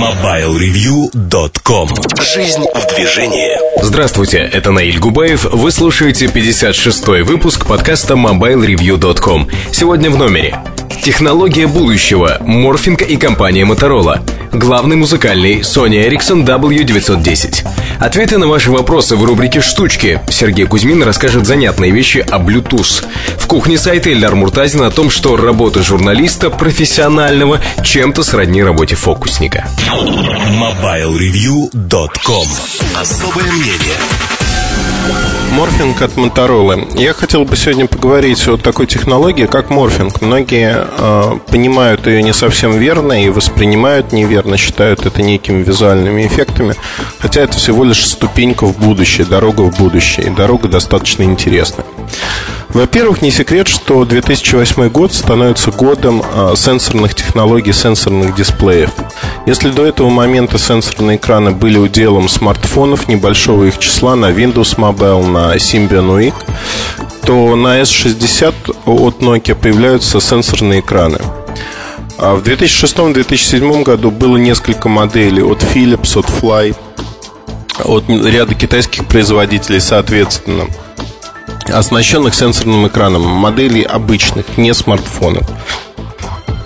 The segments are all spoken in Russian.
MobileReview.com Жизнь в движении Здравствуйте, это Наиль Губаев. Вы слушаете 56-й выпуск подкаста MobileReview.com. Сегодня в номере Технология будущего. Морфинг и компания Motorola. Главный музыкальный Sony Ericsson W910. Ответы на ваши вопросы в рубрике «Штучки». Сергей Кузьмин расскажет занятные вещи о Bluetooth. В кухне сайта Ильдар Муртазин о том, что работа журналиста профессионального чем-то сродни работе фокусника. MobileReview.com Особое мнение Морфинг от Motorola. Я хотел бы сегодня поговорить о такой технологии, как морфинг. Многие э, понимают ее не совсем верно и воспринимают неверно, считают это некими визуальными эффектами, хотя это всего лишь ступенька в будущее, дорога в будущее, и дорога достаточно интересная. Во-первых, не секрет, что 2008 год становится годом э, сенсорных технологий, сенсорных дисплеев. Если до этого момента сенсорные экраны были уделом смартфонов небольшого их числа на Windows Mobile, на Symbian UX, то на S60 от Nokia появляются сенсорные экраны. А в 2006-2007 году было несколько моделей от Philips, от Fly, от ряда китайских производителей, соответственно – оснащенных сенсорным экраном, моделей обычных, не смартфонов.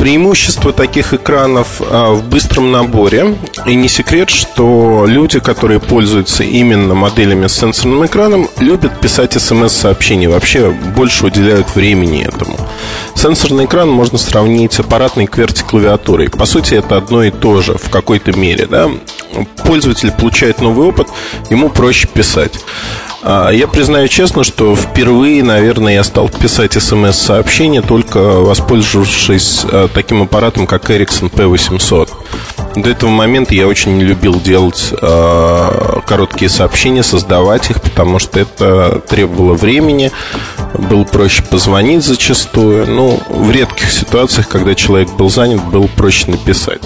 Преимущество таких экранов а, в быстром наборе. И не секрет, что люди, которые пользуются именно моделями с сенсорным экраном, любят писать смс-сообщения. Вообще больше уделяют времени этому. Сенсорный экран можно сравнить с аппаратной QWERTY-клавиатурой. По сути, это одно и то же в какой-то мере. Да? Пользователь получает новый опыт, ему проще писать. А, я признаю честно, что впервые, наверное, я стал писать смс-сообщения, только воспользовавшись а, таким аппаратом, как Ericsson P800. До этого момента я очень не любил делать э, короткие сообщения, создавать их, потому что это требовало времени, было проще позвонить зачастую. Ну, в редких ситуациях, когда человек был занят, было проще написать.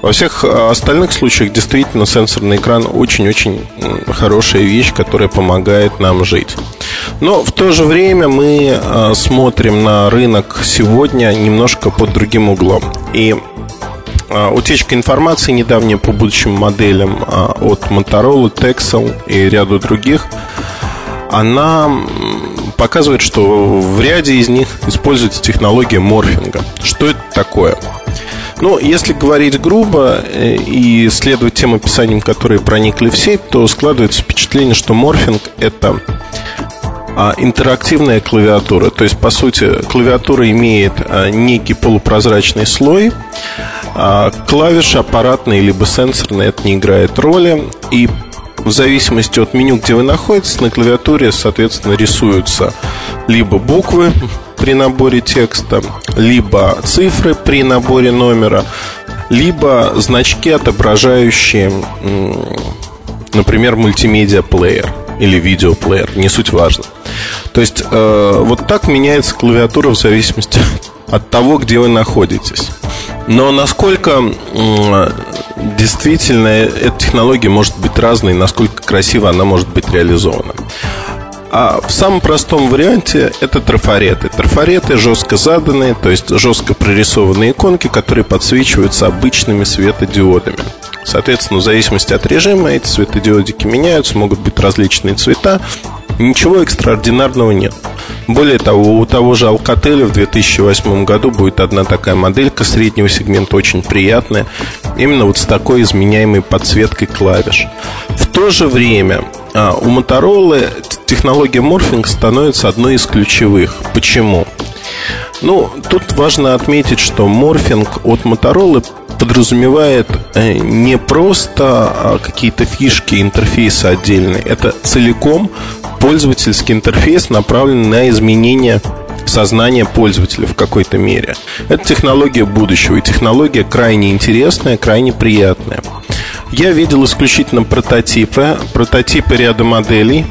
Во всех э, остальных случаях действительно сенсорный экран очень-очень хорошая вещь, которая помогает нам жить. Но в то же время мы э, смотрим на рынок сегодня немножко под другим углом. И э, утечка информации недавняя по будущим моделям от Motorola, Texel и ряду других, она показывает, что в ряде из них используется технология морфинга. Что это такое? Ну, если говорить грубо э, и следовать тем описаниям, которые проникли в сеть, то складывается впечатление, что морфинг – это а, интерактивная клавиатура. То есть, по сути, клавиатура имеет а, некий полупрозрачный слой. А, клавиши аппаратные либо сенсорные, это не играет роли. И в зависимости от меню, где вы находитесь, на клавиатуре, соответственно, рисуются либо буквы, при наборе текста, либо цифры при наборе номера, либо значки, отображающие, например, мультимедиа-плеер или видеоплеер, не суть важно. То есть э, вот так меняется клавиатура в зависимости от того, где вы находитесь. Но насколько э, действительно эта технология может быть разной, насколько красиво она может быть реализована. А в самом простом варианте это трафареты. Трафареты жестко заданные, то есть жестко прорисованные иконки, которые подсвечиваются обычными светодиодами. Соответственно, в зависимости от режима эти светодиодики меняются, могут быть различные цвета. Ничего экстраординарного нет. Более того, у того же Alcatel в 2008 году будет одна такая моделька среднего сегмента, очень приятная, именно вот с такой изменяемой подсветкой клавиш. В то же время а, у Motorola технология морфинг становится одной из ключевых. Почему? Ну, тут важно отметить, что морфинг от Motorola подразумевает э, не просто а, какие-то фишки интерфейса отдельные, это целиком пользовательский интерфейс, направленный на изменение сознания пользователя в какой-то мере. Это технология будущего, и технология крайне интересная, крайне приятная. Я видел исключительно прототипы, прототипы ряда моделей.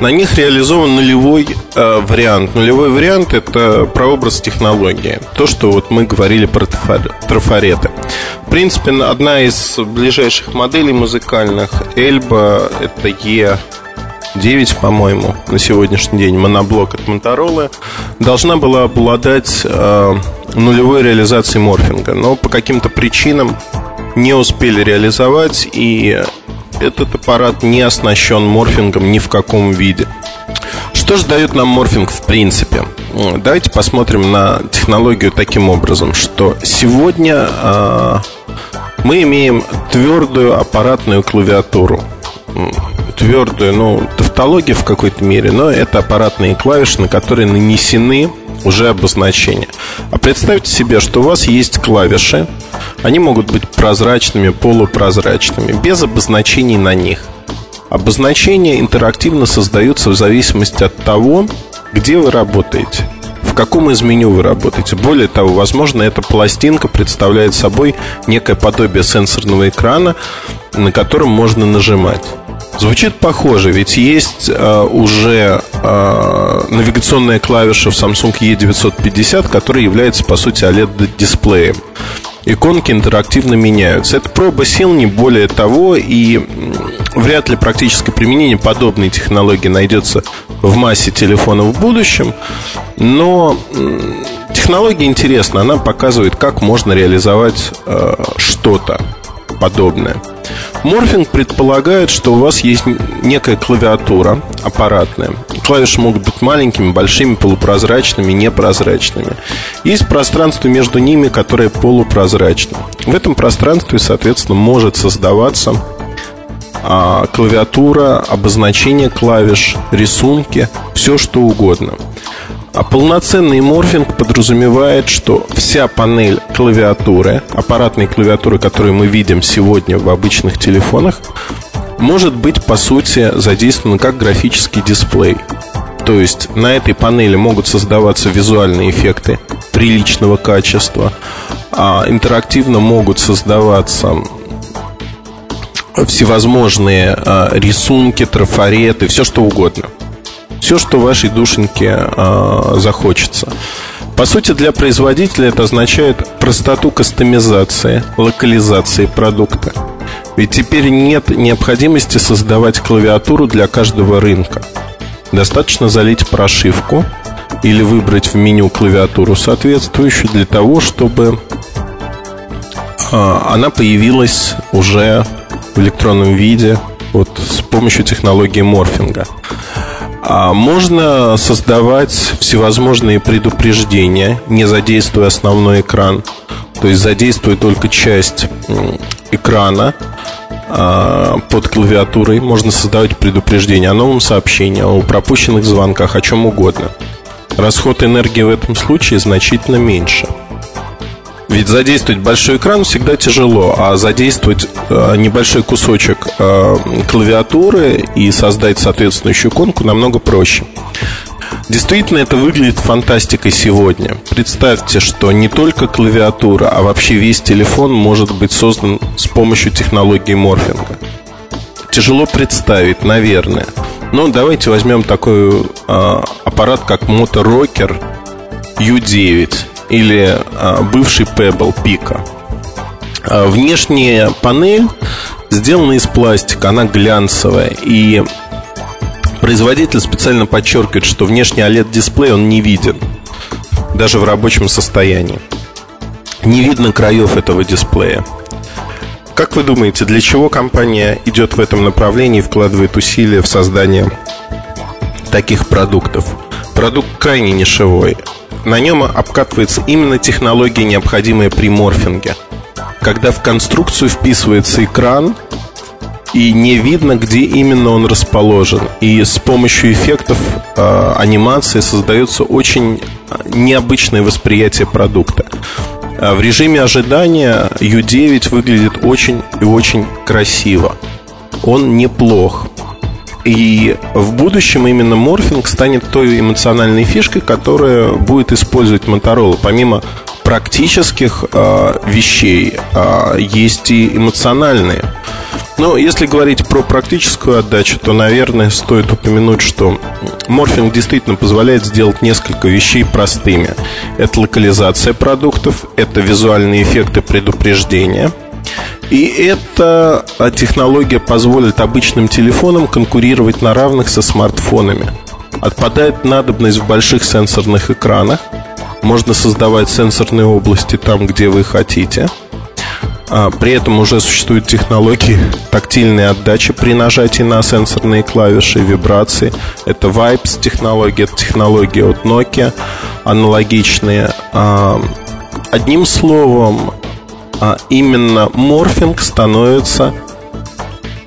На них реализован нулевой э, вариант. Нулевой вариант это прообраз технологии. То, что вот мы говорили про трафареты. В принципе, одна из ближайших моделей музыкальных Эльба это E 9, по-моему, на сегодняшний день моноблок от Motorola должна была обладать э, нулевой реализации морфинга, но по каким-то причинам не успели реализовать, и этот аппарат не оснащен морфингом ни в каком виде. Что же дает нам морфинг в принципе? Давайте посмотрим на технологию таким образом, что сегодня э, мы имеем твердую аппаратную клавиатуру. Твердую, ну, тавтология в какой-то мере, но это аппаратные клавиши, на которые нанесены уже обозначения. А представьте себе, что у вас есть клавиши, они могут быть прозрачными, полупрозрачными, без обозначений на них. Обозначения интерактивно создаются в зависимости от того, где вы работаете в каком из меню вы работаете. Более того, возможно, эта пластинка представляет собой некое подобие сенсорного экрана, на котором можно нажимать. Звучит похоже, ведь есть э, уже э, навигационная клавиша в Samsung E950, которая является, по сути, OLED-дисплеем. Иконки интерактивно меняются. Это проба сил, не более того, и вряд ли практическое применение подобной технологии найдется в массе телефонов в будущем. Но технология интересна, она показывает, как можно реализовать э, что-то подобное. Морфинг предполагает, что у вас есть некая клавиатура аппаратная. Клавиши могут быть маленькими, большими, полупрозрачными, непрозрачными. Есть пространство между ними, которое полупрозрачно. В этом пространстве, соответственно, может создаваться а, клавиатура, обозначение клавиш, рисунки, все что угодно. А полноценный морфинг подразумевает, что вся панель клавиатуры, аппаратной клавиатуры, которую мы видим сегодня в обычных телефонах, может быть, по сути, задействована как графический дисплей. То есть на этой панели могут создаваться визуальные эффекты приличного качества, а интерактивно могут создаваться всевозможные а, рисунки, трафареты, все что угодно все, что вашей душеньке э, захочется. По сути, для производителя это означает простоту кастомизации, локализации продукта. Ведь теперь нет необходимости создавать клавиатуру для каждого рынка. Достаточно залить прошивку или выбрать в меню клавиатуру соответствующую для того, чтобы э, она появилась уже в электронном виде вот с помощью технологии морфинга. А можно создавать всевозможные предупреждения, не задействуя основной экран. То есть задействуя только часть экрана а, под клавиатурой. Можно создавать предупреждения о новом сообщении, о пропущенных звонках, о чем угодно. Расход энергии в этом случае значительно меньше. Ведь задействовать большой экран всегда тяжело, а задействовать э, небольшой кусочек э, клавиатуры и создать соответствующую иконку намного проще. Действительно, это выглядит фантастикой сегодня. Представьте, что не только клавиатура, а вообще весь телефон может быть создан с помощью технологии морфинга. Тяжело представить, наверное. Но давайте возьмем такой э, аппарат, как Motor U9 или а, бывший Pebble Pico. А, внешняя панель сделана из пластика, она глянцевая. И производитель специально подчеркивает, что внешний OLED-дисплей он не виден, даже в рабочем состоянии. Не видно краев этого дисплея. Как вы думаете, для чего компания идет в этом направлении и вкладывает усилия в создание таких продуктов? Продукт крайне нишевой на нем обкатывается именно технология, необходимая при морфинге. Когда в конструкцию вписывается экран, и не видно, где именно он расположен. И с помощью эффектов э, анимации создается очень необычное восприятие продукта. А в режиме ожидания U9 выглядит очень и очень красиво. Он неплох. И в будущем именно морфинг станет той эмоциональной фишкой, которая будет использовать Motorola. Помимо практических э, вещей, э, есть и эмоциональные. Но если говорить про практическую отдачу, то, наверное, стоит упомянуть, что морфинг действительно позволяет сделать несколько вещей простыми. Это локализация продуктов, это визуальные эффекты предупреждения – и эта технология позволит обычным телефонам конкурировать на равных со смартфонами. Отпадает надобность в больших сенсорных экранах. можно создавать сенсорные области там, где вы хотите. А, при этом уже существуют технологии тактильной отдачи при нажатии на сенсорные клавиши, вибрации. Это Vibes технология, это технология от Nokia, аналогичные. А, одним словом, а именно морфинг становится,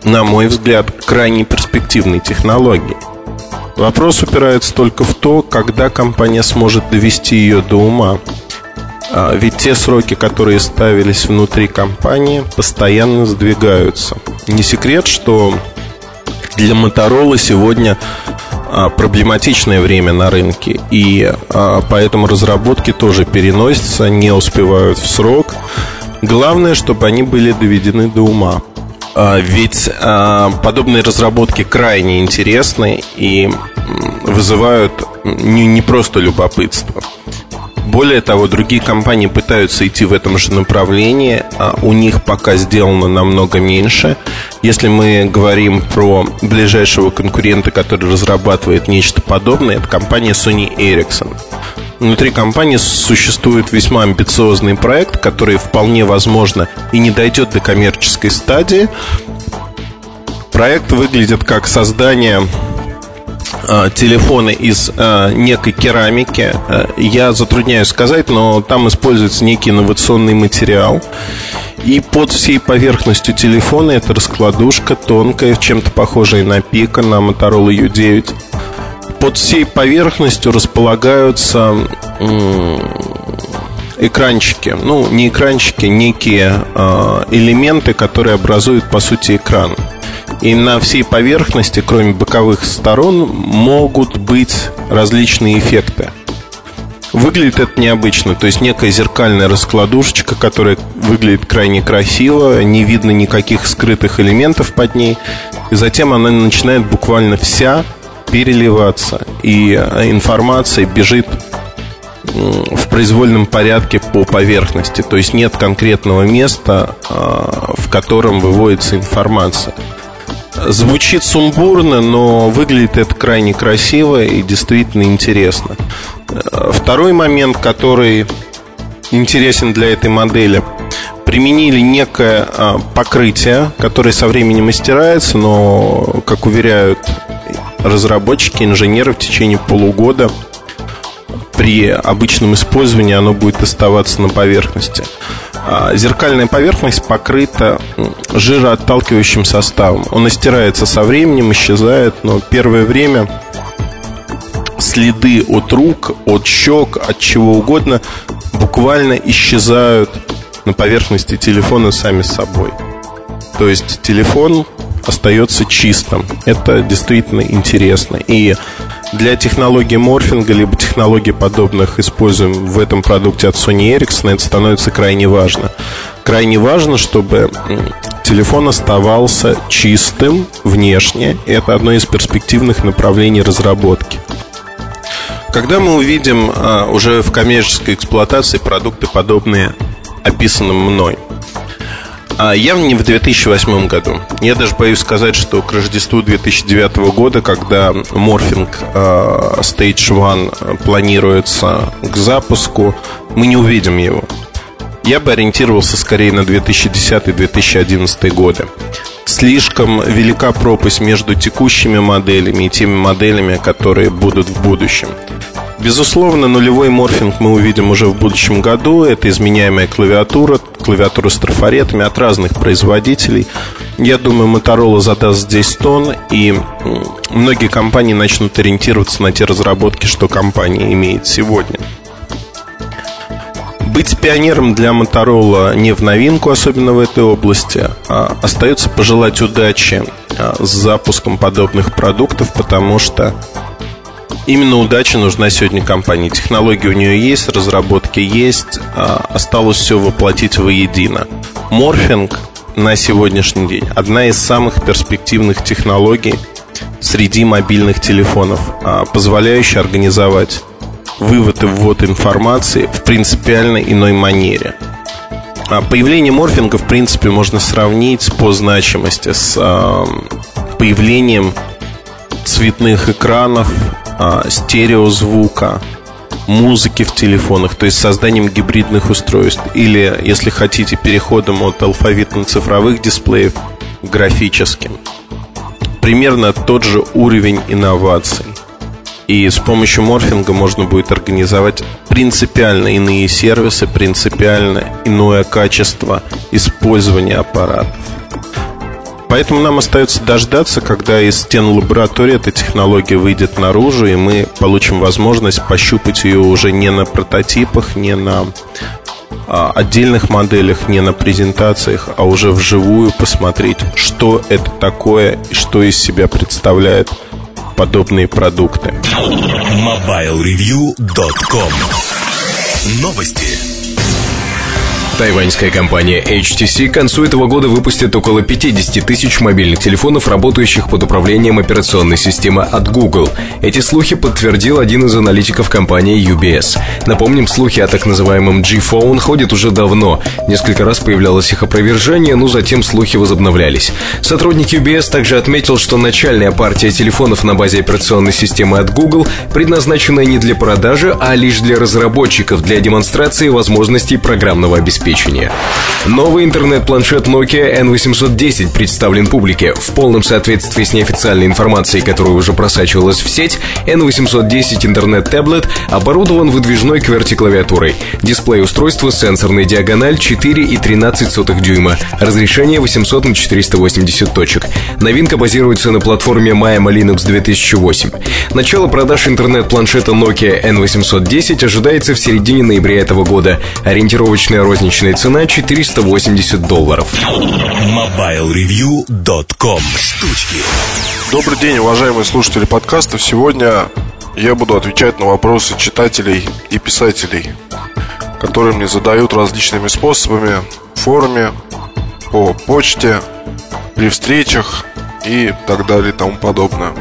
на мой взгляд, крайне перспективной технологией. Вопрос упирается только в то, когда компания сможет довести ее до ума. А, ведь те сроки, которые ставились внутри компании, постоянно сдвигаются. Не секрет, что для Моторола сегодня а, проблематичное время на рынке, и а, поэтому разработки тоже переносятся, не успевают в срок. Главное, чтобы они были доведены до ума. Ведь подобные разработки крайне интересны и вызывают не просто любопытство. Более того, другие компании пытаются идти в этом же направлении, а у них пока сделано намного меньше. Если мы говорим про ближайшего конкурента, который разрабатывает нечто подобное, это компания Sony Ericsson. Внутри компании существует весьма амбициозный проект, который вполне возможно и не дойдет до коммерческой стадии. Проект выглядит как создание Э, телефоны из э, некой керамики. Э, я затрудняюсь сказать, но там используется некий инновационный материал. И под всей поверхностью телефона это раскладушка тонкая, чем-то похожая на пика, на Motorola U9. Под всей поверхностью располагаются экранчики. Ну, не экранчики, некие элементы, которые образуют, по сути, экран. И на всей поверхности, кроме боковых сторон, могут быть различные эффекты. Выглядит это необычно, то есть некая зеркальная раскладушечка, которая выглядит крайне красиво, не видно никаких скрытых элементов под ней, и затем она начинает буквально вся переливаться, и информация бежит в произвольном порядке по поверхности, то есть нет конкретного места, а, в котором выводится информация. Звучит сумбурно, но выглядит это крайне красиво и действительно интересно. Второй момент, который интересен для этой модели, применили некое а, покрытие, которое со временем стирается, но, как уверяют разработчики, инженеры, в течение полугода при обычном использовании оно будет оставаться на поверхности. А, зеркальная поверхность покрыта жироотталкивающим составом. Он истирается со временем, исчезает, но первое время следы от рук, от щек, от чего угодно буквально исчезают на поверхности телефона сами собой. То есть телефон остается чистым. Это действительно интересно. И для технологии морфинга, либо технологий подобных, используем в этом продукте от Sony Ericsson, это становится крайне важно. Крайне важно, чтобы телефон оставался чистым внешне. Это одно из перспективных направлений разработки. Когда мы увидим а, уже в коммерческой эксплуатации продукты, подобные описанным мной – а явно не в 2008 году. Я даже боюсь сказать, что к Рождеству 2009 года, когда морфинг э, Stage One планируется к запуску, мы не увидим его. Я бы ориентировался скорее на 2010-2011 годы. Слишком велика пропасть между текущими моделями и теми моделями, которые будут в будущем. Безусловно, нулевой морфинг мы увидим уже в будущем году. Это изменяемая клавиатура, клавиатура с трафаретами от разных производителей. Я думаю, Motorola задаст здесь тон, и многие компании начнут ориентироваться на те разработки, что компания имеет сегодня. Быть пионером для Motorola не в новинку, особенно в этой области. А остается пожелать удачи а, с запуском подобных продуктов, потому что Именно удача нужна сегодня компании. Технологии у нее есть, разработки есть, а осталось все воплотить воедино. Морфинг на сегодняшний день одна из самых перспективных технологий среди мобильных телефонов, а, позволяющая организовать вывод и ввод информации в принципиально иной манере. А появление морфинга, в принципе, можно сравнить по значимости с появлением цветных экранов а, стереозвука музыки в телефонах, то есть созданием гибридных устройств, или, если хотите, переходом от алфавитно-цифровых дисплеев к графическим. Примерно тот же уровень инноваций. И с помощью морфинга можно будет организовать принципиально иные сервисы, принципиально иное качество использования аппаратов. Поэтому нам остается дождаться, когда из стен лаборатории эта технология выйдет наружу, и мы получим возможность пощупать ее уже не на прототипах, не на а, отдельных моделях, не на презентациях, а уже вживую посмотреть, что это такое и что из себя представляет подобные продукты. MobileReview.com Новости. Тайваньская компания HTC к концу этого года выпустит около 50 тысяч мобильных телефонов, работающих под управлением операционной системы от Google. Эти слухи подтвердил один из аналитиков компании UBS. Напомним, слухи о так называемом G-Phone ходят уже давно. Несколько раз появлялось их опровержение, но затем слухи возобновлялись. Сотрудник UBS также отметил, что начальная партия телефонов на базе операционной системы от Google предназначена не для продажи, а лишь для разработчиков, для демонстрации возможностей программного обеспечения обеспечения. Новый интернет-планшет Nokia N810 представлен публике. В полном соответствии с неофициальной информацией, которая уже просачивалась в сеть, N810 интернет-таблет оборудован выдвижной QWERTY-клавиатурой. Дисплей устройства сенсорной диагональ 4,13 дюйма, разрешение 800 на 480 точек. Новинка базируется на платформе Maya Linux 2008. Начало продаж интернет-планшета Nokia N810 ожидается в середине ноября этого года. Ориентировочная розничная Рыночная цена 480 долларов. MobileReview.com Штучки Добрый день, уважаемые слушатели подкаста. Сегодня я буду отвечать на вопросы читателей и писателей, которые мне задают различными способами в форуме, по почте, при встречах и так далее и тому подобное.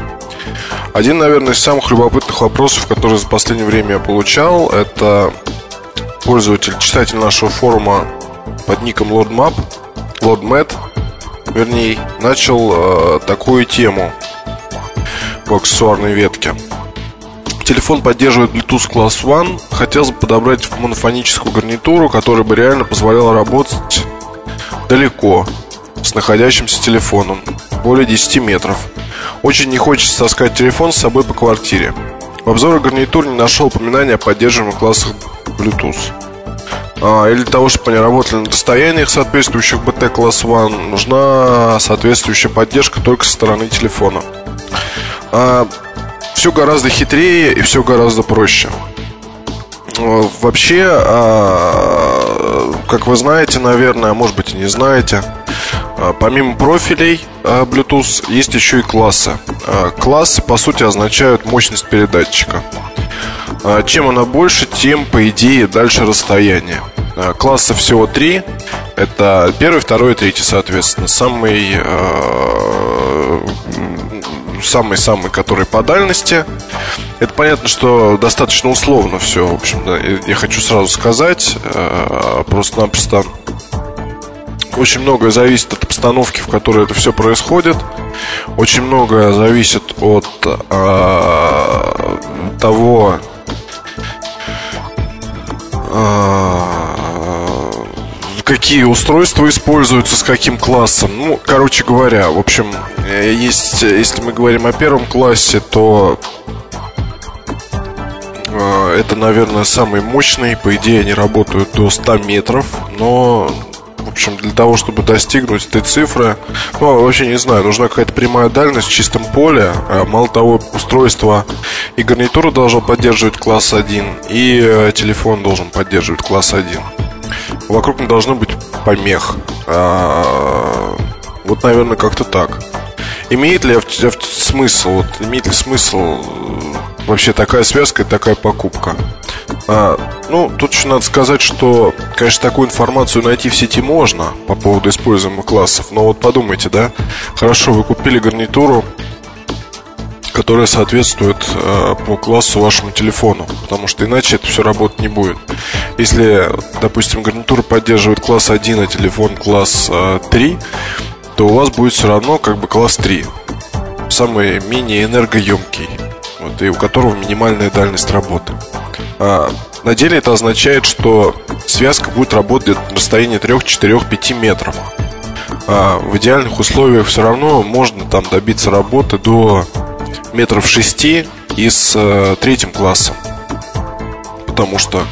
Один, наверное, из самых любопытных вопросов, которые за последнее время я получал, это пользователь, читатель нашего форума под ником LordMap, LordMat, вернее, начал э, такую тему по аксессуарной ветке. Телефон поддерживает Bluetooth Class One. Хотелось бы подобрать монофоническую гарнитуру, которая бы реально позволяла работать далеко с находящимся телефоном, более 10 метров. Очень не хочется таскать телефон с собой по квартире. В обзоре гарнитур не нашел упоминания о поддерживаемых классах Bluetooth. А, или того, чтобы они работали на расстояниях соответствующих BT Class One, нужна соответствующая поддержка только со стороны телефона. А, все гораздо хитрее и все гораздо проще. А, вообще, а, как вы знаете, наверное, а может быть и не знаете, помимо профилей Bluetooth есть еще и классы. Классы, по сути, означают мощность передатчика. А, чем она больше, тем, по идее, дальше расстояние. А, класса всего три. Это первый, второй и третий, соответственно. Самый а, самый-самый, который по дальности. Это понятно, что достаточно условно все, в общем, да, я хочу сразу сказать. Просто-напросто очень многое зависит от обстановки, в которой это все происходит. Очень многое зависит от э, того, а, какие устройства используются, с каким классом. Ну, короче говоря, в общем, э, есть, если мы говорим о первом классе, то э, это, наверное, самый мощный. По идее, они работают до 100 метров, но в общем, для того, чтобы достигнуть этой цифры, ну, вообще не знаю, нужна какая-то прямая дальность в чистом поле. А, мало того, устройство и гарнитура должно поддерживать класс 1, и э, телефон должен поддерживать класс 1. Вокруг не должно быть помех. А, вот, наверное, как-то так. Имеет ли смысл, вот, имеет ли смысл э, вообще такая связка и такая покупка? А, ну, тут еще надо сказать, что, конечно, такую информацию найти в сети можно по поводу используемых классов, но вот подумайте, да, хорошо, вы купили гарнитуру, которая соответствует э, по классу вашему телефону, потому что иначе это все работать не будет. Если, допустим, гарнитура поддерживает класс 1, а телефон класс э, 3, то у вас будет все равно как бы класс 3, самый менее энергоемкий, вот, и у которого минимальная дальность работы. А, на деле это означает, что связка будет работать на расстоянии 3, 4, 5 метров. А в идеальных условиях все равно можно там добиться работы до метров 6 и с э, третьим классом. Потому что,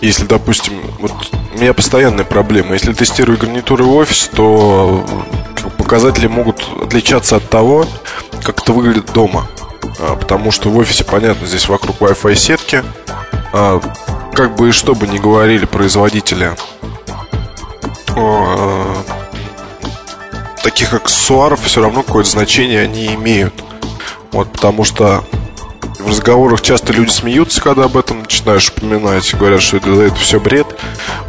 если, допустим, вот у меня постоянная проблема. Если тестирую гарнитуры в офис, то показатели могут отличаться от того, как это выглядит дома. А, потому что в офисе, понятно, здесь вокруг Wi-Fi сетки. А, как бы и что бы ни говорили производители а, таких аксессуаров, все равно какое-то значение они имеют. Вот, потому что в разговорах часто люди смеются, когда об этом начинаешь упоминать, говорят, что это, это все бред.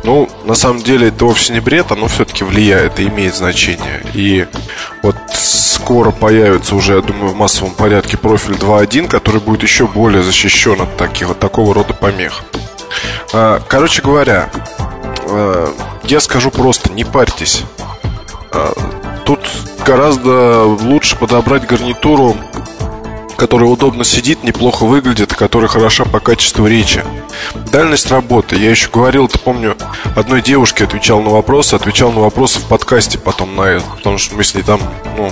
Ну, на самом деле, это вовсе не бред, оно все-таки влияет и имеет значение. И вот скоро появится уже, я думаю, в массовом порядке профиль 2.1, который будет еще более защищен от таких, вот такого рода помех. А, короче говоря, а, я скажу просто, не парьтесь. А, тут гораздо лучше подобрать гарнитуру которая удобно сидит, неплохо выглядит, которая хороша по качеству речи. Дальность работы. Я еще говорил, ты помню, одной девушке отвечал на вопросы, отвечал на вопросы в подкасте потом на это, потому что мы с ней там, ну,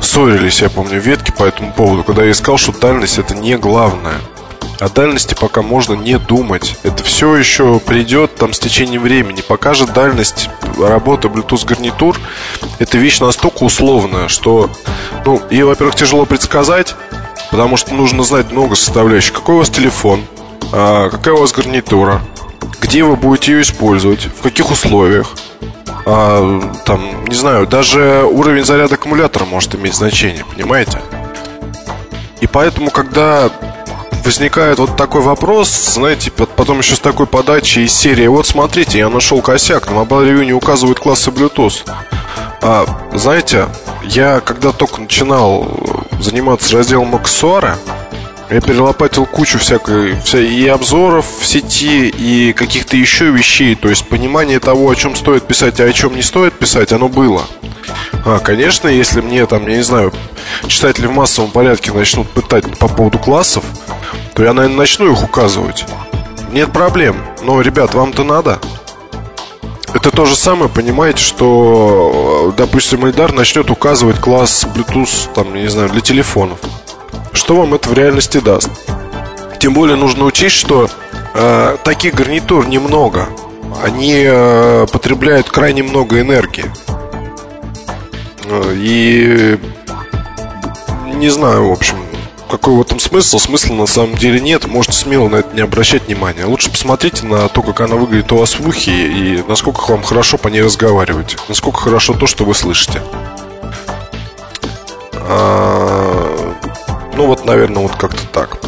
ссорились, я помню, ветки по этому поводу, когда я сказал, что дальность это не главное. О дальности пока можно не думать. Это все еще придет там с течением времени. Пока же дальность работы Bluetooth гарнитур это вещь настолько условная, что, ну, ее, во-первых, тяжело предсказать, Потому что нужно знать много составляющих. Какой у вас телефон, а, какая у вас гарнитура, где вы будете ее использовать, в каких условиях. А, там, не знаю, даже уровень заряда аккумулятора может иметь значение, понимаете? И поэтому, когда возникает вот такой вопрос, знаете, потом еще с такой подачей из серии Вот смотрите, я нашел косяк, на Mobile Review не указывают классы Bluetooth а, Знаете, я когда только начинал заниматься разделом аксессуара, я перелопатил кучу всякой, вся, и обзоров в сети, и каких-то еще вещей. То есть понимание того, о чем стоит писать, а о чем не стоит писать, оно было. А, конечно, если мне там, я не знаю, читатели в массовом порядке начнут пытать по поводу классов, то я, наверное, начну их указывать. Нет проблем. Но, ребят, вам-то надо. Это то же самое, понимаете, что, допустим, Эльдар начнет указывать класс Bluetooth, там, не знаю, для телефонов. Что вам это в реальности даст? Тем более нужно учесть, что э, таких гарнитур немного. Они э, потребляют крайне много энергии. Э, и не знаю, в общем, какой в этом смысл? Смысла на самом деле нет. Можете смело на это не обращать внимания. Лучше посмотрите на то, как она выглядит у вас в ухе и насколько вам хорошо по ней разговаривать. Насколько хорошо то, что вы слышите. А, ну вот, наверное, вот как-то так.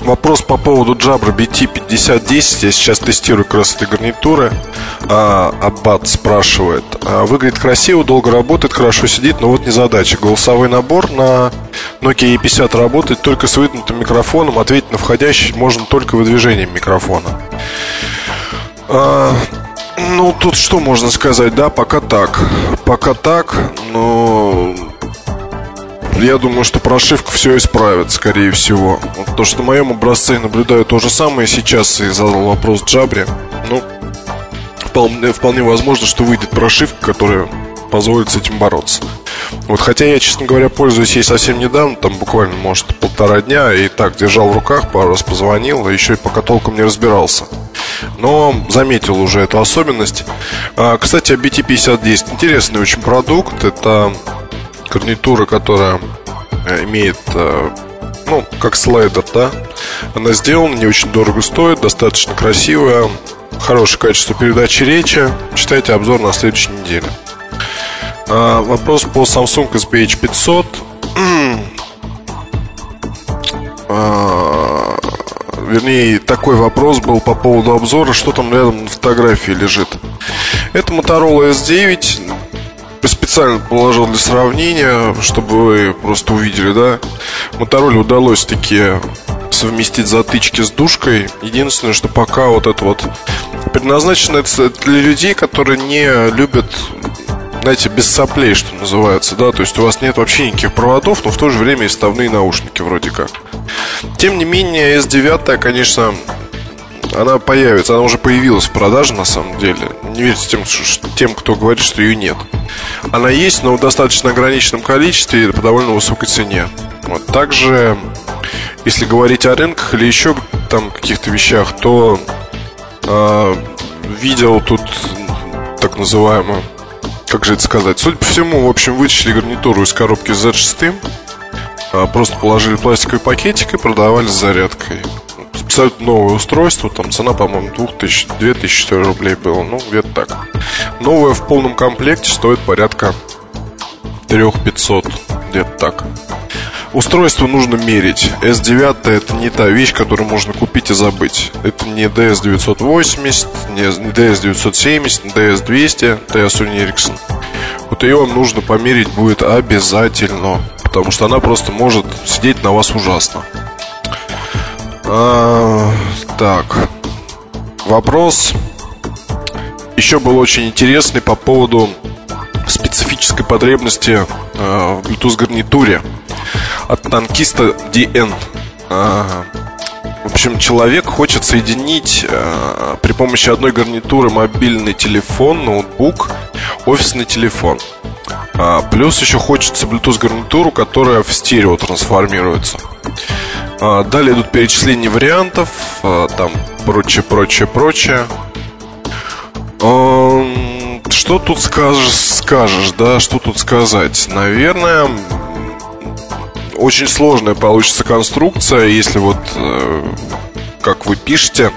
Вопрос по поводу Jabra BT5010 Я сейчас тестирую как раз этой гарнитуры. А, Аббат спрашивает. А, Выглядит красиво, долго работает, хорошо сидит Но вот не задача Голосовой набор на Nokia E50 работает только с выдвинутым микрофоном. Ответить на входящий можно только выдвижением микрофона. А, Ну, тут что можно сказать, да, пока так. Пока так, но я думаю, что прошивка все исправит, скорее всего. То, что в моем образце наблюдаю то же самое сейчас и задал вопрос Джабре. Ну, вполне, вполне возможно, что выйдет прошивка, которая позволит с этим бороться. Вот хотя я, честно говоря, пользуюсь ей совсем недавно, там буквально, может, полтора дня, и так держал в руках, пару раз позвонил, а еще и пока толком не разбирался. Но заметил уже эту особенность. А, кстати, о BT5010. Интересный очень продукт. Это гарнитура, которая э, имеет, э, ну, как слайдер, да. Она сделана, не очень дорого стоит, достаточно красивая, хорошее качество передачи речи. Читайте обзор на следующей неделе. А, вопрос по Samsung SPH 500. а, вернее, такой вопрос был по поводу обзора, что там рядом на фотографии лежит. Это Motorola S9 специально положил для сравнения, чтобы вы просто увидели, да. Мотороле удалось таки совместить затычки с душкой. Единственное, что пока вот это вот предназначено это для людей, которые не любят знаете, без соплей, что называется, да, то есть у вас нет вообще никаких проводов, но в то же время и ставные наушники вроде как. Тем не менее, S9, конечно, она появится, она уже появилась в продаже на самом деле. Не верьте тем, тем, кто говорит, что ее нет. Она есть, но в достаточно ограниченном количестве и по довольно высокой цене. Вот. Также, если говорить о рынках или еще там каких-то вещах, то э, видел тут так называемую, как же это сказать, судя по всему, в общем, вытащили гарнитуру из коробки с Z6, э, просто положили пластиковый пакетик и продавали с зарядкой абсолютно новое устройство. Там цена, по-моему, 2000, 2000 рублей было. Ну, где-то так. Новое в полном комплекте стоит порядка 3500. Где-то так. Устройство нужно мерить. S9 это не та вещь, которую можно купить и забыть. Это не DS980, не DS970, не DS200, DS Ericsson. Вот ее вам нужно померить будет обязательно. Потому что она просто может сидеть на вас ужасно. А, так. Вопрос еще был очень интересный по поводу специфической потребности э, в Bluetooth гарнитуре от танкиста DN. А, в общем, человек хочет соединить э, при помощи одной гарнитуры мобильный телефон, ноутбук, офисный телефон. А, плюс еще хочется Bluetooth гарнитуру, которая в стерео трансформируется. А, далее идут перечисления вариантов, а, там прочее, прочее, прочее. Что тут скажешь, скажешь, да, что тут сказать? Наверное, очень сложная получится конструкция, если вот, э, как вы пишете,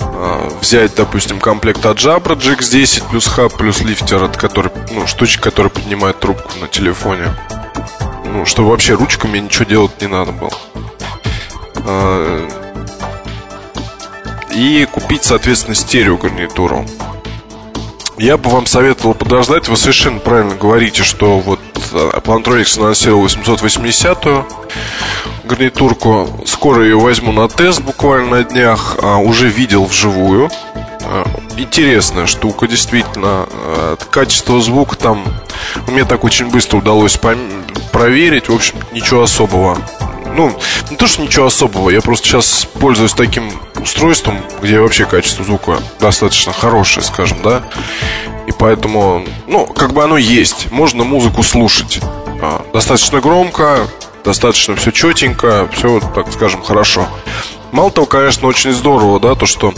э, взять, допустим, комплект от Jabra GX10 плюс хаб плюс лифтер, от который, ну, штучек, который поднимает трубку на телефоне ну, чтобы вообще ручками ничего делать не надо было. А, и купить, соответственно, стерео гарнитуру. Я бы вам советовал подождать. Вы совершенно правильно говорите, что вот а, Plantronics анонсировал 880-ю гарнитурку. Скоро ее возьму на тест буквально на днях. А, уже видел вживую. Интересная штука, действительно. Качество звука там мне так очень быстро удалось проверить. В общем, ничего особого. Ну, не то, что ничего особого. Я просто сейчас пользуюсь таким устройством, где вообще качество звука достаточно хорошее, скажем, да. И поэтому, ну, как бы оно есть. Можно музыку слушать. А, достаточно громко, достаточно все четенько, все, так скажем, хорошо. Мало того, конечно, очень здорово, да, то, что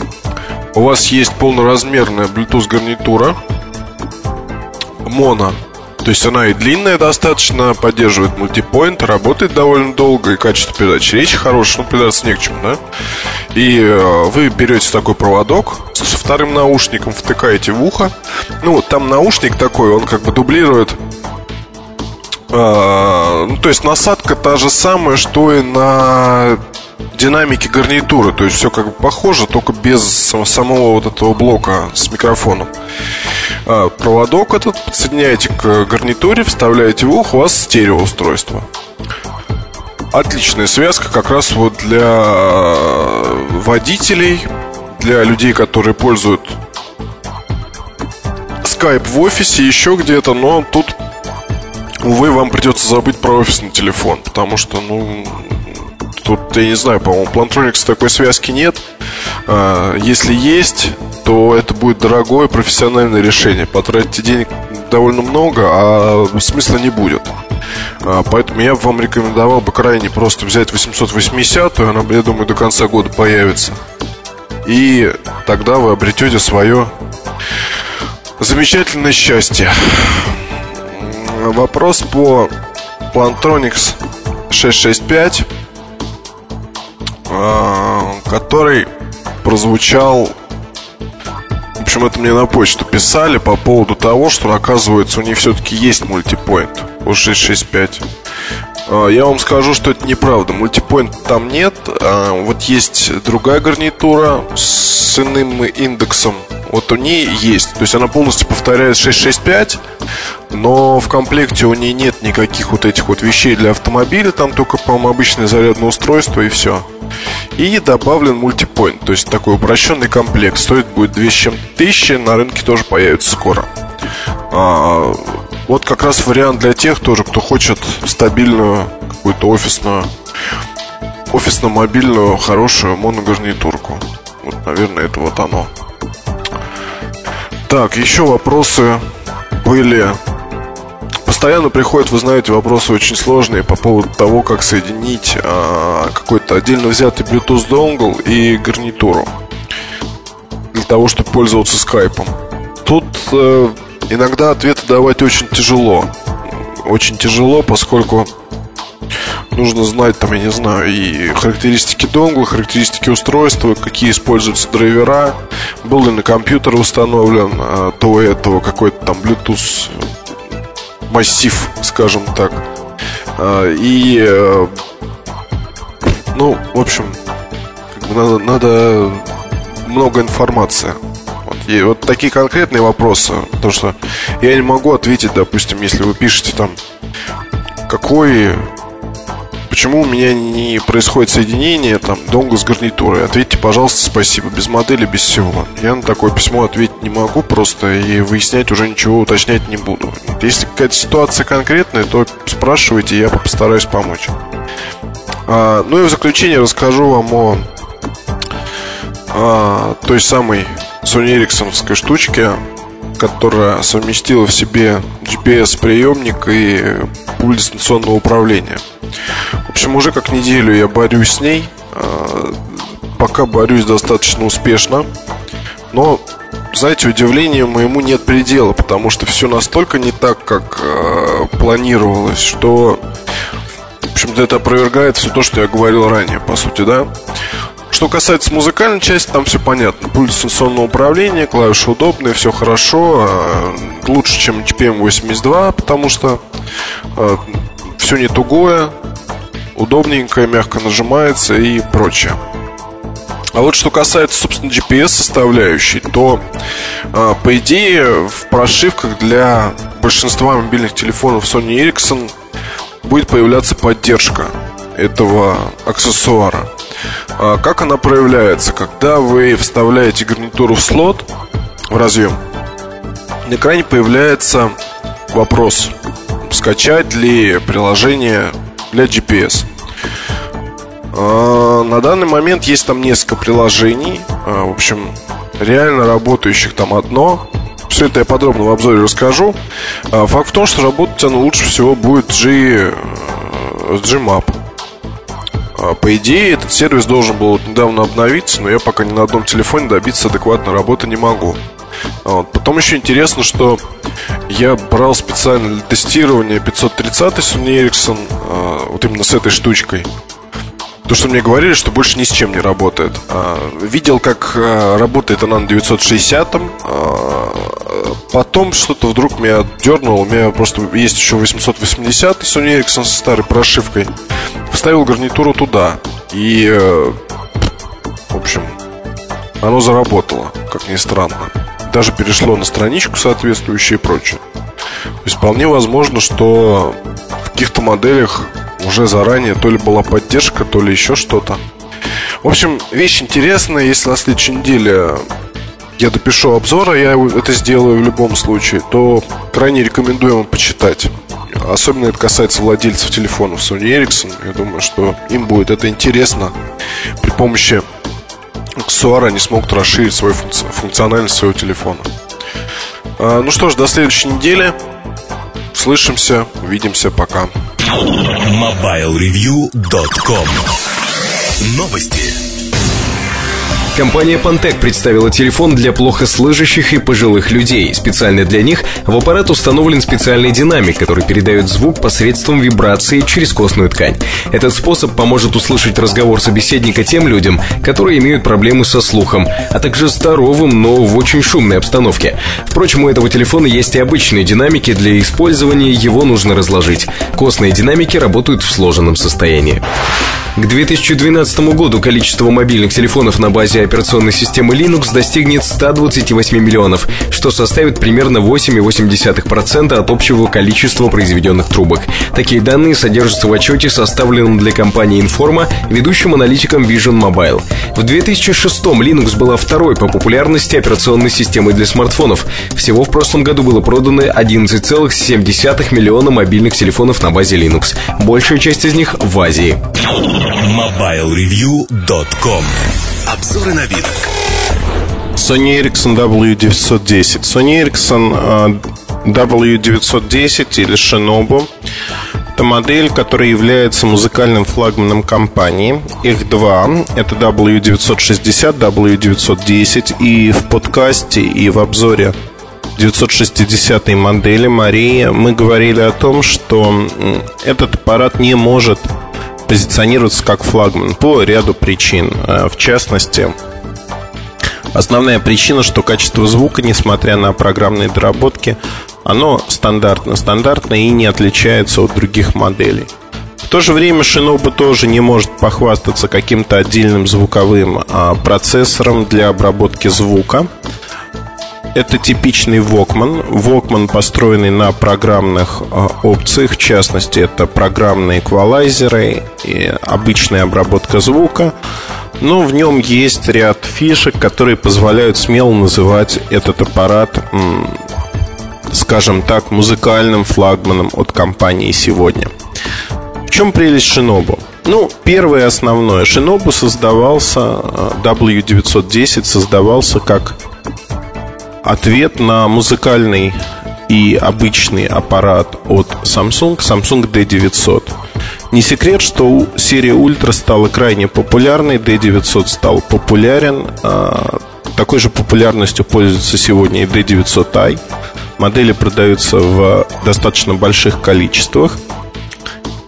у вас есть полноразмерная Bluetooth гарнитура моно то есть она и длинная достаточно, поддерживает мультипоинт, работает довольно долго, и качество передачи речи хорошее, ну, придаться не к чему, да? И э, вы берете такой проводок со вторым наушником, втыкаете в ухо. Ну, там наушник такой, он как бы дублирует э, ну, то есть насадка та же самая, что и на динамике гарнитуры. То есть все как бы похоже, только без самого вот этого блока с микрофоном. А, проводок этот подсоединяете к гарнитуре, вставляете в ухо, у вас стереоустройство. Отличная связка как раз вот для водителей, для людей, которые пользуют Skype в офисе, еще где-то, но тут, увы, вам придется забыть про офисный телефон, потому что, ну, Тут, я не знаю, по-моему, Plantronics такой связки нет. А, если есть, то это будет дорогое профессиональное решение. Потратите денег довольно много, а смысла не будет. А, поэтому я вам рекомендовал бы крайне просто взять 880 она, я думаю, до конца года появится. И тогда вы обретете свое замечательное счастье. Вопрос по Plantronics 665 а, который прозвучал в общем, это мне на почту писали по поводу того, что, оказывается, у них все-таки есть мультипоинт у 665. А, я вам скажу, что это неправда. Мультипоинт там нет. А, вот есть другая гарнитура с иным индексом. Вот у нее есть. То есть она полностью повторяет 665, но в комплекте у нее нет никаких вот этих вот вещей для автомобиля. Там только, по-моему, обычное зарядное устройство и все. И добавлен мультипоинт, то есть такой упрощенный комплект. Стоит будет 2 с чем тысячи, на рынке тоже появится скоро. А, вот как раз вариант для тех тоже, кто хочет стабильную какую-то офисную офисно-мобильную хорошую моногарнитурку. Вот, наверное, это вот оно. Так, еще вопросы были. Постоянно приходят, вы знаете, вопросы очень сложные по поводу того, как соединить а, какой-то отдельно взятый Bluetooth донгл и гарнитуру для того, чтобы пользоваться скайпом. Тут э, иногда ответы давать очень тяжело. Очень тяжело, поскольку нужно знать, там, я не знаю, и характеристики донгла, характеристики устройства, какие используются драйвера, был ли на компьютер установлен а, до этого какой-то там Bluetooth массив, скажем так. А, и, а, ну, в общем, надо, надо много информации. И вот такие конкретные вопросы, потому что я не могу ответить, допустим, если вы пишете там, какой Почему у меня не происходит соединение там донгл с гарнитурой? Ответьте, пожалуйста, спасибо. Без модели, без всего. Я на такое письмо ответить не могу просто и выяснять уже ничего уточнять не буду. Если какая-то ситуация конкретная, то спрашивайте, я постараюсь помочь. А, ну и в заключение расскажу вам о, о той самой Sony Ericsson штучке, которая совместила в себе GPS-приемник и пульт дистанционного управления. В общем, уже как неделю я борюсь с ней. А, пока борюсь достаточно успешно. Но, знаете, удивлению моему нет предела, потому что все настолько не так, как э, планировалось, что, в общем-то, это опровергает все то, что я говорил ранее, по сути, да. Что касается музыкальной части, там все понятно. Пульт дистанционного управления, клавиши удобные, все хорошо. А, лучше, чем GPM 82, потому что а, все не тугое, удобненькое, мягко нажимается и прочее. А вот что касается, собственно, GPS-составляющей, то, а, по идее, в прошивках для большинства мобильных телефонов Sony Ericsson будет появляться поддержка этого аксессуара. А как она проявляется? Когда вы вставляете гарнитуру в слот, в разъем, на экране появляется вопрос, скачать ли приложение для GPS. А, на данный момент есть там несколько приложений. А, в общем, реально работающих там одно. Все это я подробно в обзоре расскажу. Факт в том, что работать оно лучше всего будет G, э, Gmap. По идее, этот сервис должен был недавно обновиться, но я пока ни на одном телефоне добиться адекватной работы не могу. Вот. Потом еще интересно, что я брал специально для тестирования 530 Sony Ericsson, вот именно с этой штучкой. То, что мне говорили, что больше ни с чем не работает. А, видел, как а, работает она на 960 а, Потом что-то вдруг меня дернуло. У меня просто есть еще 880 Sony Ericsson со старой прошивкой. Вставил гарнитуру туда. И, э, в общем, оно заработало, как ни странно. Даже перешло на страничку соответствующую и прочее. То есть вполне возможно, что в каких-то моделях уже заранее то ли была поддержка, то ли еще что-то. В общем, вещь интересная. Если на следующей неделе я допишу обзор, а я это сделаю в любом случае, то крайне рекомендую вам почитать. Особенно это касается владельцев телефонов Sony Ericsson. Я думаю, что им будет это интересно. При помощи аксессуара они смогут расширить свою функци- функциональность своего телефона. А, ну что ж, до следующей недели. Слышимся, увидимся, пока. MobileReview.com Новости. Компания Pantec представила телефон для плохо слышащих и пожилых людей. Специально для них в аппарат установлен специальный динамик, который передает звук посредством вибрации через костную ткань. Этот способ поможет услышать разговор собеседника тем людям, которые имеют проблемы со слухом, а также здоровым, но в очень шумной обстановке. Впрочем, у этого телефона есть и обычные динамики. Для использования его нужно разложить. Костные динамики работают в сложенном состоянии. К 2012 году количество мобильных телефонов на базе операционной системы Linux достигнет 128 миллионов, что составит примерно 8,8% от общего количества произведенных трубок. Такие данные содержатся в отчете, составленном для компании Informa, ведущим аналитиком Vision Mobile. В 2006 Linux была второй по популярности операционной системой для смартфонов. Всего в прошлом году было продано 11,7 миллиона мобильных телефонов на базе Linux. Большая часть из них в Азии. MobileReview.com Обзоры на вид. Sony Ericsson W910 Sony Ericsson W910 или Shinobu это модель, которая является музыкальным флагманом компании. Их два. Это W960, W910. И в подкасте, и в обзоре 960 модели Мария мы говорили о том, что этот аппарат не может позиционироваться как флагман по ряду причин. Э, в частности, основная причина, что качество звука, несмотря на программные доработки, оно стандартно, стандартно и не отличается от других моделей. В то же время Shinobu тоже не может похвастаться каким-то отдельным звуковым а, процессором для обработки звука. Это типичный Walkman. Walkman, построенный на программных а, опциях, в частности, это программные эквалайзеры и обычная обработка звука. Но в нем есть ряд фишек, которые позволяют смело называть этот аппарат скажем так, музыкальным флагманом от компании сегодня. В чем прелесть Шинобу? Ну, первое основное. Шинобу создавался, W910 создавался как ответ на музыкальный и обычный аппарат от Samsung, Samsung D900. Не секрет, что серия Ультра стала крайне популярной, D900 стал популярен. А, такой же популярностью пользуется сегодня и D900i. Модели продаются в достаточно больших количествах.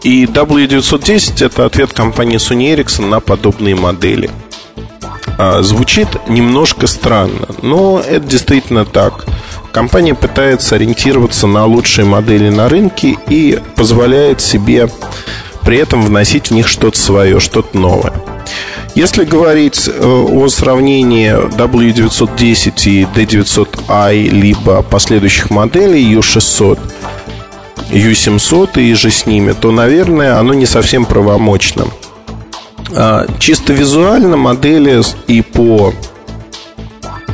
И W910 это ответ компании Sony Ericsson на подобные модели. А, звучит немножко странно, но это действительно так. Компания пытается ориентироваться на лучшие модели на рынке и позволяет себе при этом вносить в них что-то свое, что-то новое. Если говорить э, о сравнении W910 и D900i, либо последующих моделей U600, U700 и же с ними, то, наверное, оно не совсем правомочно. А, чисто визуально модели и по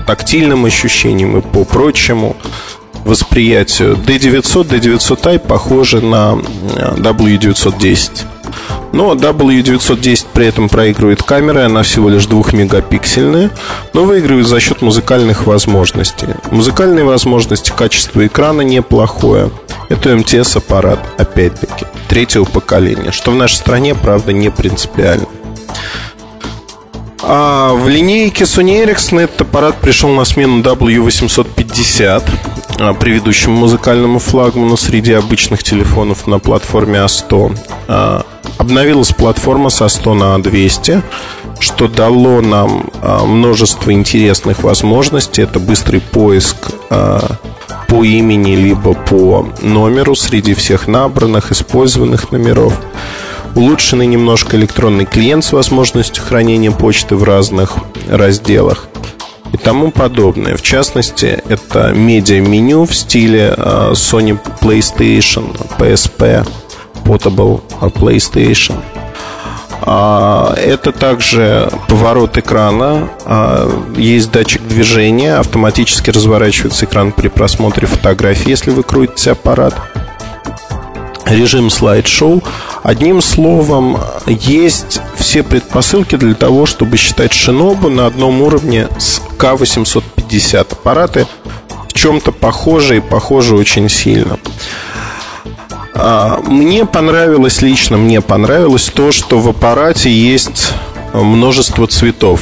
тактильным ощущениям, и по прочему восприятию D900, D900i похожи на э, W910. Но W910 при этом проигрывает камерой, она всего лишь 2-мегапиксельная, но выигрывает за счет музыкальных возможностей. Музыкальные возможности, качество экрана неплохое. Это МТС-аппарат, опять-таки, третьего поколения, что в нашей стране, правда, не принципиально. А в линейке Sony Ericsson этот аппарат пришел на смену W850, а, предыдущему музыкальному флагману среди обычных телефонов на платформе A100. А, обновилась платформа со 100 на 200, что дало нам а, множество интересных возможностей. Это быстрый поиск по имени либо по номеру среди всех набранных, использованных номеров. Улучшенный немножко электронный клиент с возможностью хранения почты в разных разделах и тому подобное. В частности, это медиа-меню в стиле а, Sony PlayStation, PSP, Portable PlayStation. А, это также поворот экрана, а, есть датчик движения, автоматически разворачивается экран при просмотре фотографий, если вы крутите аппарат режим слайд-шоу. Одним словом, есть все предпосылки для того, чтобы считать Шинобу на одном уровне с К850. Аппараты в чем-то похожи и похожи очень сильно. А, мне понравилось лично, мне понравилось то, что в аппарате есть множество цветов.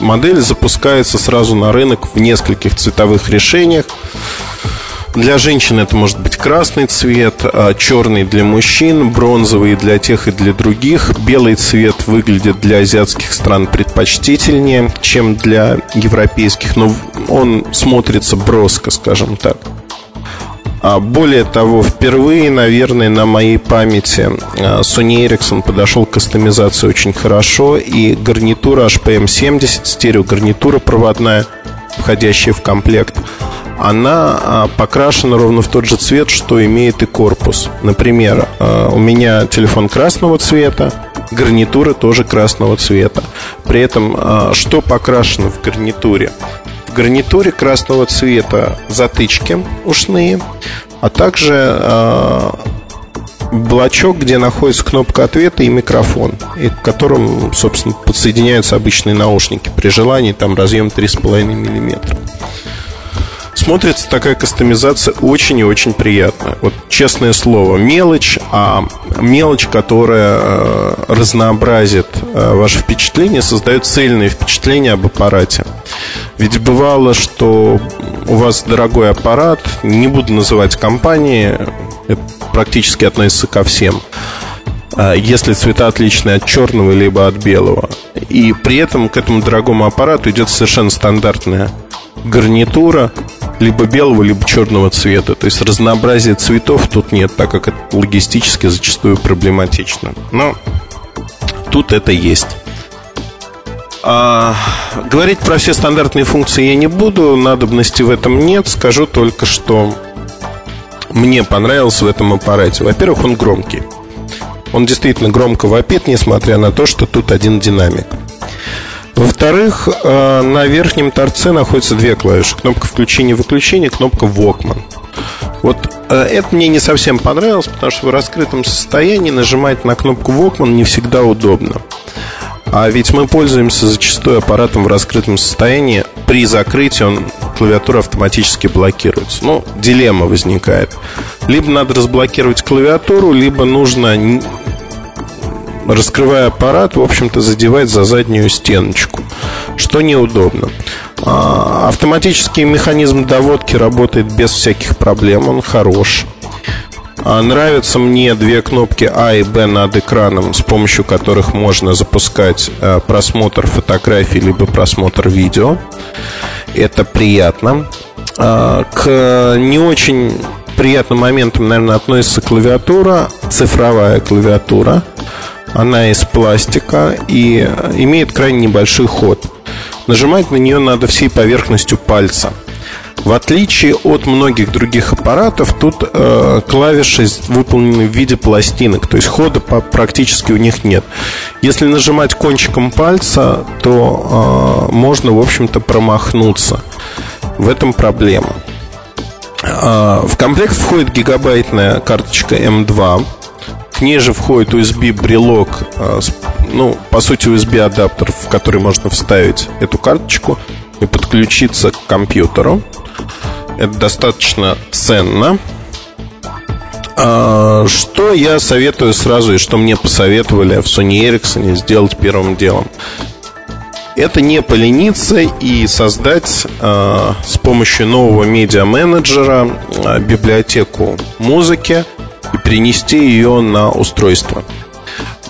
Модель запускается сразу на рынок в нескольких цветовых решениях. Для женщин это может быть красный цвет, а черный для мужчин, бронзовый для тех и для других. Белый цвет выглядит для азиатских стран предпочтительнее, чем для европейских, но он смотрится броско, скажем так. А более того, впервые, наверное, на моей памяти а, Sony Ericsson подошел к кастомизации очень хорошо, и гарнитура HPM70, стереогарнитура проводная, входящая в комплект, она а, покрашена ровно в тот же цвет, что имеет и корпус. Например, у меня телефон красного цвета, гарнитура тоже красного цвета. При этом, что покрашено в гарнитуре? Гарнитуре красного цвета затычки ушные, а также блочок, где находится кнопка ответа и микрофон, и к которым, собственно, подсоединяются обычные наушники. При желании там разъем 3,5 мм. Смотрится такая кастомизация очень и очень приятно. Вот честное слово, мелочь, а мелочь, которая э, разнообразит э, ваше впечатление, создает цельное впечатление об аппарате. Ведь бывало, что у вас дорогой аппарат, не буду называть компании, это практически относится ко всем э, если цвета отличные от черного либо от белого. И при этом к этому дорогому аппарату идет совершенно стандартная гарнитура либо белого, либо черного цвета. То есть разнообразия цветов тут нет, так как это логистически зачастую проблематично. Но тут это есть. А, говорить про все стандартные функции я не буду, надобности в этом нет. Скажу только, что мне понравился в этом аппарате. Во-первых, он громкий. Он действительно громко вопит, несмотря на то, что тут один динамик. Во-вторых, э, на верхнем торце находятся две клавиши. Кнопка включения-выключения, кнопка Walkman. Вот э, это мне не совсем понравилось, потому что в раскрытом состоянии нажимать на кнопку Walkman не всегда удобно. А ведь мы пользуемся зачастую аппаратом в раскрытом состоянии. При закрытии он клавиатура автоматически блокируется. Ну, дилемма возникает. Либо надо разблокировать клавиатуру, либо нужно раскрывая аппарат, в общем-то, задевать за заднюю стеночку, что неудобно. А, автоматический механизм доводки работает без всяких проблем, он хорош. А, нравятся мне две кнопки А и Б над экраном, с помощью которых можно запускать а, просмотр фотографий либо просмотр видео. Это приятно. К не очень приятным моментам, наверное, относится клавиатура, цифровая клавиатура. Она из пластика и имеет крайне небольшой ход. Нажимать на нее надо всей поверхностью пальца. В отличие от многих других аппаратов, тут э, клавиши выполнены в виде пластинок, то есть хода по, практически у них нет. Если нажимать кончиком пальца, то э, можно, в общем-то, промахнуться. В этом проблема. Э, в комплект входит гигабайтная карточка M2 к ней же входит USB-брелок, а, ну, по сути, USB-адаптер, в который можно вставить эту карточку и подключиться к компьютеру. Это достаточно ценно. А, что я советую сразу и что мне посоветовали в Sony Ericsson сделать первым делом? Это не полениться и создать э, с помощью нового медиа-менеджера э, библиотеку музыки – и перенести ее на устройство.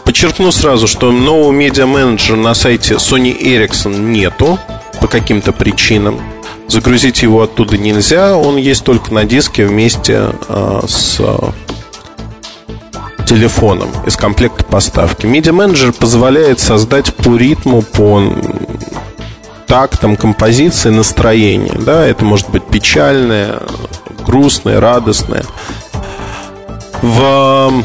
Подчеркну сразу, что нового медиа-менеджера на сайте Sony Ericsson нету по каким-то причинам. Загрузить его оттуда нельзя, он есть только на диске вместе э, с телефоном из комплекта поставки. Media Manager позволяет создать по ритму, по тактам композиции настроение. Да, это может быть печальное, грустное, радостное. В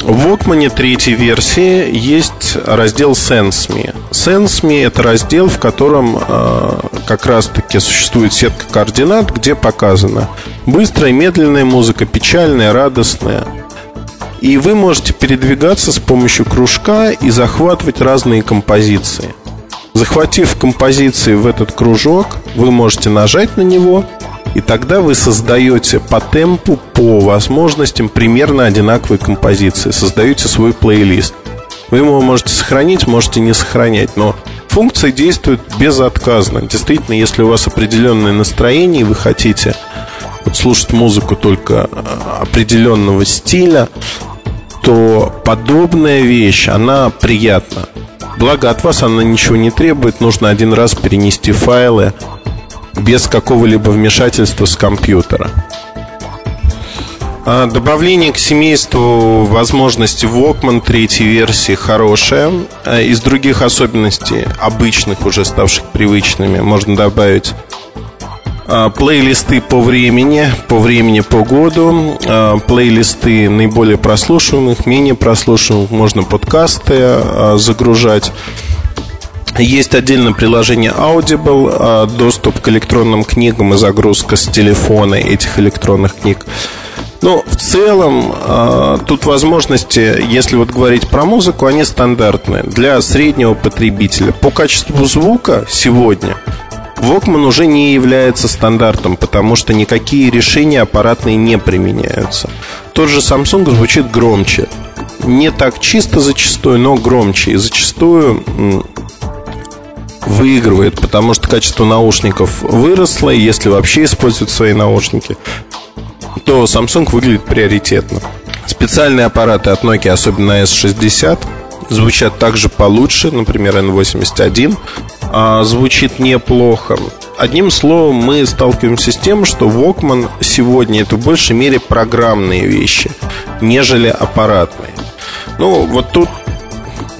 Walkman третьей версии есть раздел Sense Me. Sense Me это раздел, в котором э, как раз-таки существует сетка координат, где показана быстрая, медленная музыка, печальная, радостная. И вы можете передвигаться с помощью кружка и захватывать разные композиции. Захватив композиции в этот кружок, вы можете нажать на него – и тогда вы создаете по темпу, по возможностям примерно одинаковые композиции. Создаете свой плейлист. Вы его можете сохранить, можете не сохранять, но функция действует безотказно. Действительно, если у вас определенное настроение, и вы хотите вот слушать музыку только а, определенного стиля, то подобная вещь, она приятна. Благо от вас она ничего не требует, нужно один раз перенести файлы без какого-либо вмешательства с компьютера. А, добавление к семейству возможности Walkman третьей версии хорошее. А, из других особенностей, обычных, уже ставших привычными, можно добавить плейлисты по времени, по времени, по году, плейлисты наиболее прослушиваемых, менее прослушиваемых, можно подкасты загружать. Есть отдельное приложение Audible, а, доступ к электронным книгам и загрузка с телефона этих электронных книг. Но в целом тут возможности, если вот говорить про музыку, они стандартные для среднего потребителя. По качеству звука сегодня Walkman уже не является стандартом, потому что никакие решения аппаратные не применяются. Тот же Samsung звучит громче. Не так чисто зачастую, но громче. И зачастую выигрывает, потому что качество наушников выросло, и если вообще используют свои наушники, то Samsung выглядит приоритетно. Специальные аппараты от Nokia, особенно S60, звучат также получше, например, N81, а, звучит неплохо. Одним словом, мы сталкиваемся с тем, что Walkman сегодня это в большей мере программные вещи, нежели аппаратные. Ну, вот тут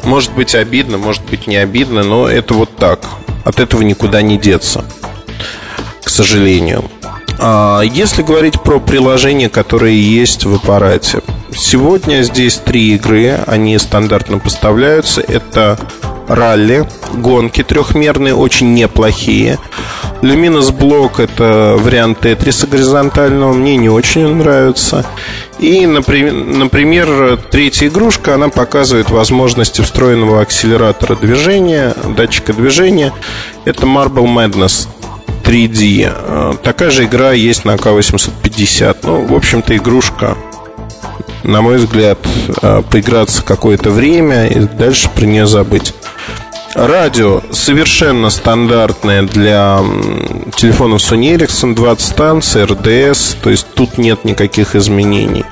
может быть обидно, может быть не обидно, но это вот так. От этого никуда не деться, к сожалению. А если говорить про приложения, которые есть в аппарате, сегодня здесь три игры, они стандартно поставляются. Это ралли, гонки трехмерные, очень неплохие. Luminous Block это вариант тетриса горизонтального, мне не очень нравится. И, например, третья игрушка, она показывает возможности встроенного акселератора движения, датчика движения. Это Marble Madness 3D. Э, такая же игра есть на К850. Ну, в общем-то, игрушка, на мой взгляд, э, поиграться какое-то время и дальше про нее забыть. Радио совершенно стандартное для телефонов Sony Ericsson, 20 станций, RDS, то есть тут нет никаких изменений.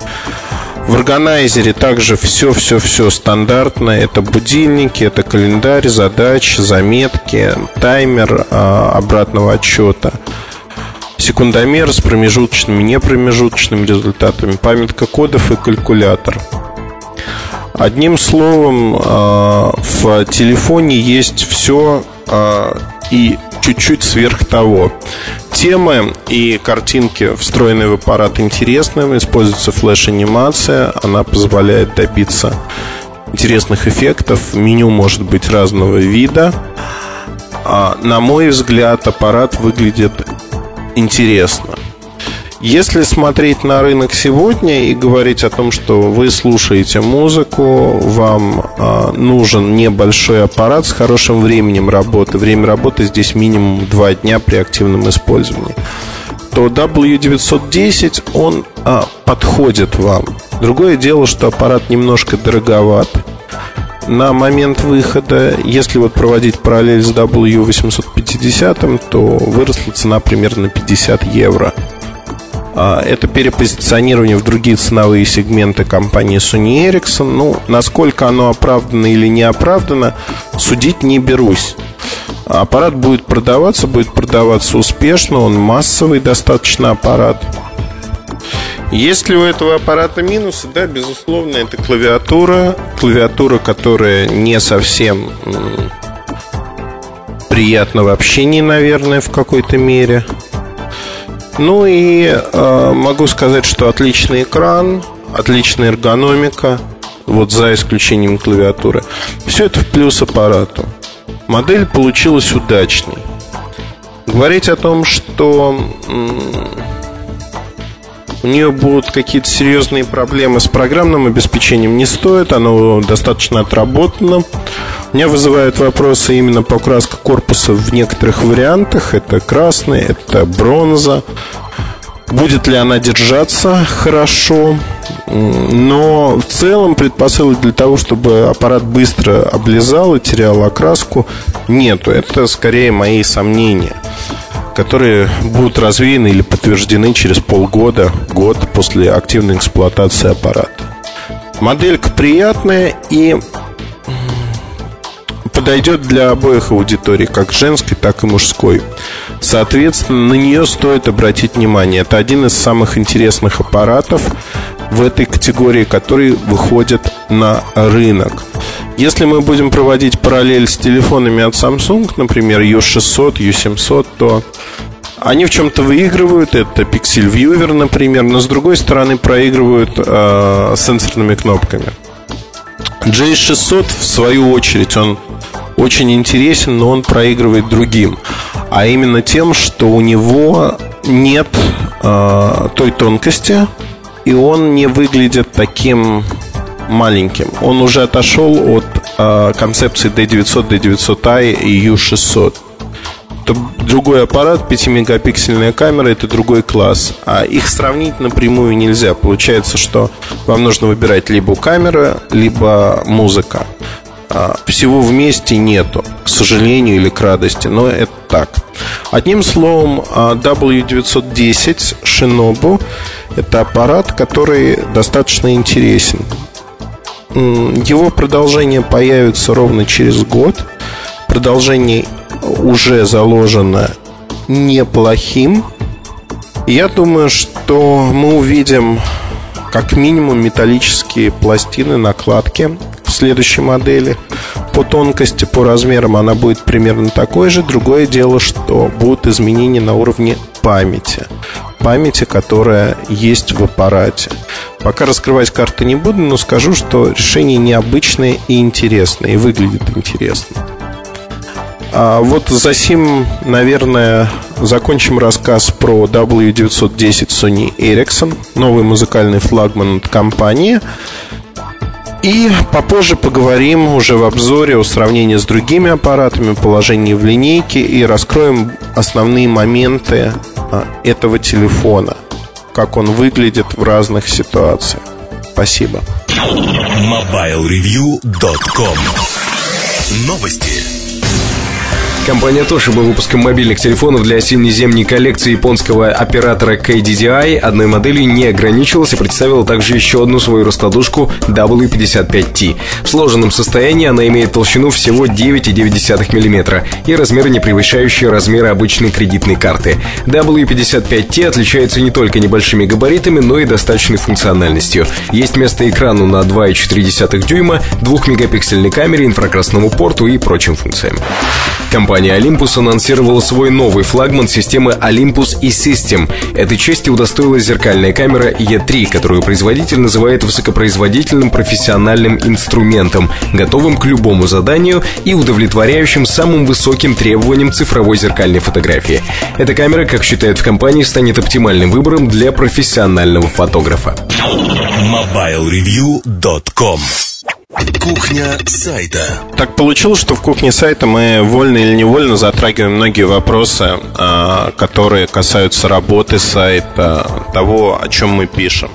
В органайзере также все-все-все стандартно. Это будильники, это календарь, задачи, заметки, таймер а, обратного отчета, секундомер с промежуточными, непромежуточными результатами, памятка кодов и калькулятор. Одним словом, а, в телефоне есть все а, и чуть-чуть сверх того. Темы и картинки, встроенные в аппарат, интересны. Используется флеш-анимация. Она позволяет добиться интересных эффектов. Меню может быть разного вида. А, на мой взгляд, аппарат выглядит интересно. Если смотреть на рынок сегодня и говорить о том, что вы слушаете музыку, вам э, нужен небольшой аппарат с хорошим временем работы, время работы здесь минимум 2 дня при активном использовании, то W910 он э, подходит вам. Другое дело, что аппарат немножко дороговат на момент выхода. Если вот проводить параллель с W850, то выросла цена примерно на 50 евро. А, это перепозиционирование в другие ценовые сегменты компании Sony Ericsson. Ну, насколько оно оправдано или не оправдано, судить не берусь. Аппарат будет продаваться, будет продаваться успешно, он массовый достаточно аппарат. Есть ли у этого аппарата минусы? Да, безусловно, это клавиатура. Клавиатура, которая не совсем приятна в общении, наверное, в какой-то мере. Ну и э, могу сказать, что отличный экран, отличная эргономика, вот за исключением клавиатуры. Все это в плюс аппарату. Модель получилась удачной. Говорить о том, что у нее будут какие-то серьезные проблемы с программным обеспечением не стоит, оно достаточно отработано. Меня вызывают вопросы именно покраска корпуса в некоторых вариантах. Это красный, это бронза. Будет ли она держаться хорошо? Но в целом предпосылок для того, чтобы аппарат быстро облезал и терял окраску, нету. Это скорее мои сомнения которые будут развеяны или подтверждены через полгода, год после активной эксплуатации аппарата. Моделька приятная и подойдет для обоих аудиторий, как женской, так и мужской. Соответственно, на нее стоит обратить внимание. Это один из самых интересных аппаратов в этой категории, который выходит на рынок. Если мы будем проводить параллель с телефонами от Samsung, например, U600, U700, то они в чем-то выигрывают. Это Pixel Viewer, например, но с другой стороны проигрывают э, сенсорными кнопками. J600, в свою очередь, он очень интересен, но он проигрывает другим. А именно тем, что у него нет э, той тонкости, и он не выглядит таким маленьким. Он уже отошел от э, концепции D900, D900i и U600. Это другой аппарат, 5-мегапиксельная камера, это другой класс. А их сравнить напрямую нельзя. Получается, что вам нужно выбирать либо камера, либо музыка. А, всего вместе нету, к сожалению или к радости, но это так. Одним словом, а, W910 Shinobu это аппарат, который достаточно интересен. Его продолжение появится ровно через год. Продолжение уже заложено неплохим. Я думаю, что мы увидим как минимум металлические пластины, накладки в следующей модели. По тонкости, по размерам она будет примерно такой же. Другое дело, что будут изменения на уровне памяти. Памяти, которая есть в аппарате. Пока раскрывать карты не буду, но скажу, что решение необычное и интересное, и выглядит интересно. А вот за сим, наверное, закончим рассказ про W910 Sony Ericsson, новый музыкальный флагман компании. И попозже поговорим уже в обзоре о сравнении с другими аппаратами, положении в линейке и раскроем основные моменты а, этого телефона, как он выглядит в разных ситуациях. Спасибо. MobileReview.com Новости. Компания Toshiba выпуском мобильных телефонов для осенне-зимней коллекции японского оператора KDDI одной моделью не ограничилась и представила также еще одну свою раскладушку W55T. В сложенном состоянии она имеет толщину всего 9,9 мм и размеры, не превышающие размеры обычной кредитной карты. W55T отличается не только небольшими габаритами, но и достаточной функциональностью. Есть место экрану на 2,4 дюйма, 2-мегапиксельной камере, инфракрасному порту и прочим функциям. Компания Компания Olympus анонсировала свой новый флагман системы Olympus e-System. Этой чести удостоилась зеркальная камера E3, которую производитель называет высокопроизводительным профессиональным инструментом, готовым к любому заданию и удовлетворяющим самым высоким требованиям цифровой зеркальной фотографии. Эта камера, как считают в компании, станет оптимальным выбором для профессионального фотографа. MobileReview.com Кухня сайта. Так получилось, что в кухне сайта мы вольно или невольно затрагиваем многие вопросы, а, которые касаются работы сайта, того, о чем мы пишем.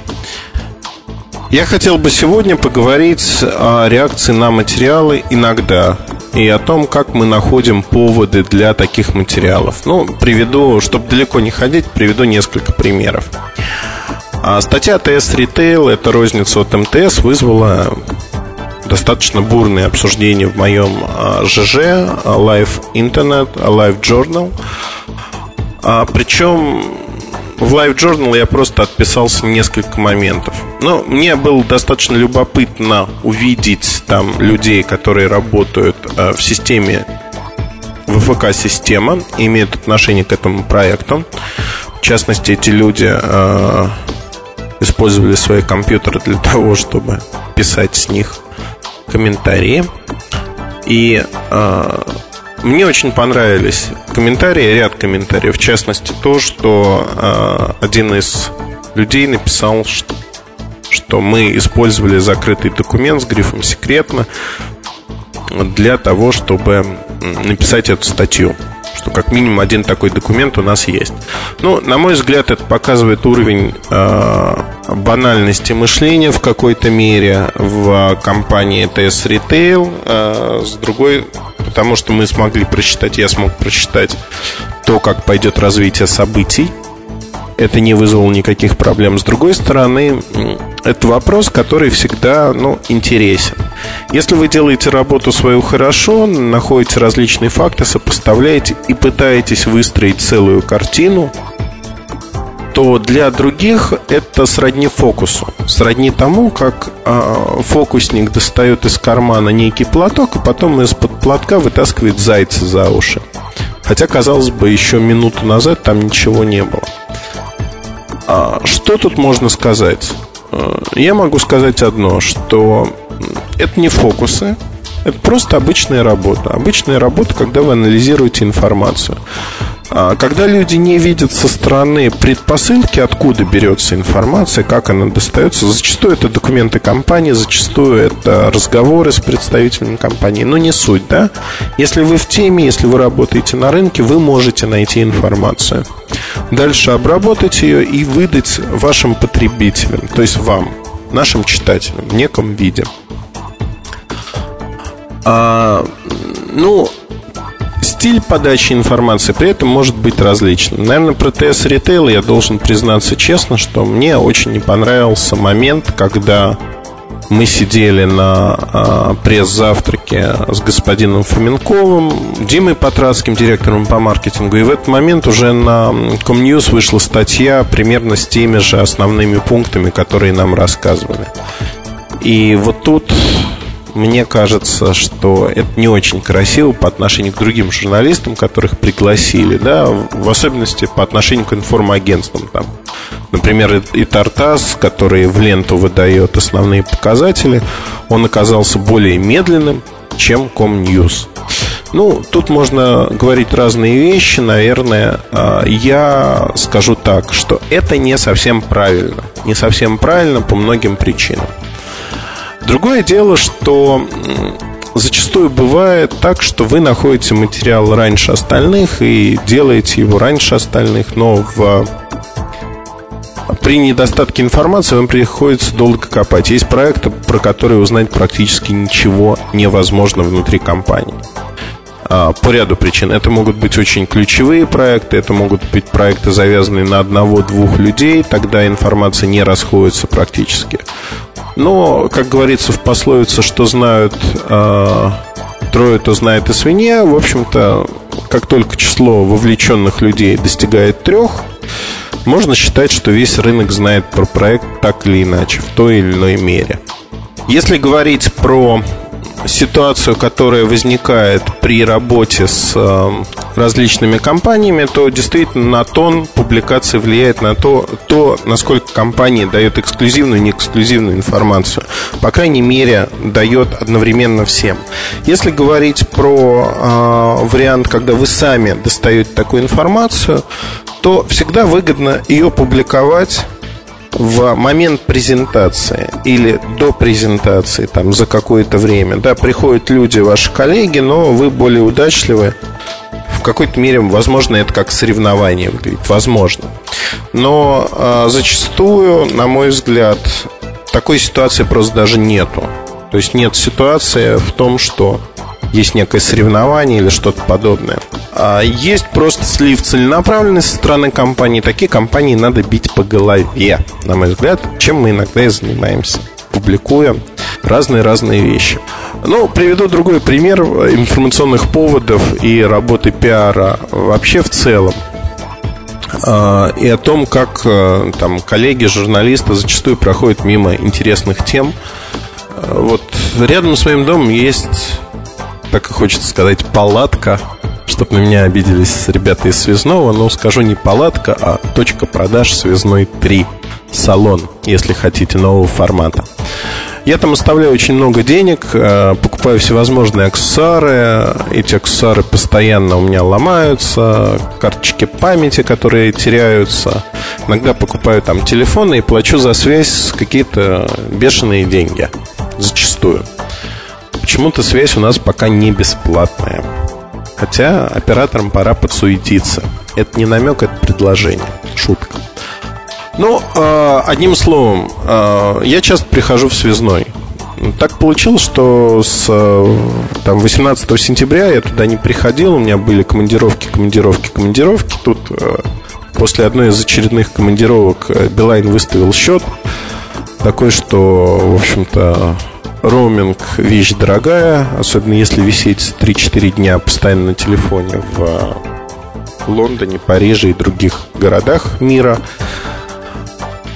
Я хотел бы сегодня поговорить о реакции на материалы иногда и о том, как мы находим поводы для таких материалов. Ну, приведу, чтобы далеко не ходить, приведу несколько примеров. А статья ТС Retail, это розница от МТС, вызвала достаточно бурные обсуждения в моем а, ЖЖ, Live Internet, Live Journal. А, причем в Live Journal я просто отписался несколько моментов. Но мне было достаточно любопытно увидеть там людей, которые работают а, в системе ВФК-система, имеют отношение к этому проекту. В частности, эти люди использовали свои компьютеры для того, чтобы писать с них комментарии. И э, мне очень понравились комментарии, ряд комментариев. В частности, то, что э, один из людей написал, что, что мы использовали закрытый документ с грифом «секретно» для того, чтобы написать эту статью что как минимум один такой документ у нас есть. Ну, на мой взгляд, это показывает уровень э, банальности мышления в какой-то мере в компании TS Retail. Э, с другой, потому что мы смогли прочитать, я смог прочитать то, как пойдет развитие событий это не вызвало никаких проблем. С другой стороны, это вопрос, который всегда ну, интересен. Если вы делаете работу свою хорошо, находите различные факты, сопоставляете и пытаетесь выстроить целую картину, то для других это сродни фокусу. Сродни тому, как э, фокусник достает из кармана некий платок, и потом из-под платка вытаскивает зайца за уши. Хотя, казалось бы, еще минуту назад там ничего не было. А, что тут можно сказать? А, я могу сказать одно, что это не фокусы, это просто обычная работа. Обычная работа, когда вы анализируете информацию. А когда люди не видят со стороны предпосылки, откуда берется информация, как она достается, зачастую это документы компании, зачастую это разговоры с представителями компании, но не суть, да? Если вы в теме, если вы работаете на рынке, вы можете найти информацию. Дальше обработать ее и выдать вашим потребителям, то есть вам, нашим читателям в неком виде. А, ну, стиль подачи информации при этом может быть различным. Наверное, про ТС ритейл я должен признаться честно, что мне очень не понравился момент, когда мы сидели на э, пресс-завтраке с господином Фоменковым, Димой Патратским, директором по маркетингу. И в этот момент уже на Комньюз вышла статья примерно с теми же основными пунктами, которые нам рассказывали. И вот тут мне кажется, что это не очень красиво по отношению к другим журналистам, которых пригласили, да, в особенности по отношению к информагентствам. Там, например, и Тартас, который в ленту выдает основные показатели, он оказался более медленным, чем Комньюз. Ну, тут можно говорить разные вещи, наверное. А, я скажу так, что это не совсем правильно. Не совсем правильно по многим причинам. Другое дело, что зачастую бывает так, что вы находите материал раньше остальных и делаете его раньше остальных, но в при недостатке информации вам приходится долго копать. Есть проекты, про которые узнать практически ничего невозможно внутри компании. А, по ряду причин. Это могут быть очень ключевые проекты, это могут быть проекты, завязанные на одного-двух людей, тогда информация не расходится практически. Но, как говорится в пословице, что знают э, трое, то знает и свинья. В общем-то, как только число вовлеченных людей достигает трех, можно считать, что весь рынок знает про проект так или иначе, в той или иной мере. Если говорить про ситуацию, которая возникает при работе с э, различными компаниями, то действительно на тон публикации влияет на то, то, насколько компания дает эксклюзивную и неэксклюзивную информацию. По крайней мере, дает одновременно всем. Если говорить про э, вариант, когда вы сами достаете такую информацию, то всегда выгодно ее публиковать в момент презентации или до презентации, там, за какое-то время, да, приходят люди, ваши коллеги, но вы более удачливы, в какой-то мере, возможно, это как соревнование выглядит, возможно. Но э, зачастую, на мой взгляд, такой ситуации просто даже нету. То есть нет ситуации в том, что есть некое соревнование или что-то подобное. А есть просто слив целенаправленности со стороны компании. Такие компании надо бить по голове, на мой взгляд, чем мы иногда и занимаемся, публикуя разные-разные вещи. Ну, приведу другой пример информационных поводов и работы пиара вообще в целом а, и о том, как а, там коллеги, журналисты зачастую проходят мимо интересных тем. Вот рядом с моим домом есть так и хочется сказать, палатка, чтобы на меня обиделись ребята из Связного, но скажу не палатка, а точка продаж Связной 3. Салон, если хотите, нового формата. Я там оставляю очень много денег, э, покупаю всевозможные аксессуары. Эти аксессуары постоянно у меня ломаются, карточки памяти, которые теряются. Иногда покупаю там телефоны и плачу за связь какие-то бешеные деньги. Зачастую. Почему-то связь у нас пока не бесплатная. Хотя операторам пора подсуетиться. Это не намек, это предложение. Шутка. Ну, э, одним словом, э, я часто прихожу в связной. Так получилось, что с э, там, 18 сентября я туда не приходил, у меня были командировки, командировки, командировки. Тут после одной из очередных командировок Билайн выставил счет такой, что, в общем-то, Роуминг – вещь дорогая, особенно если висеть 3-4 дня постоянно на телефоне в Лондоне, Париже и других городах мира.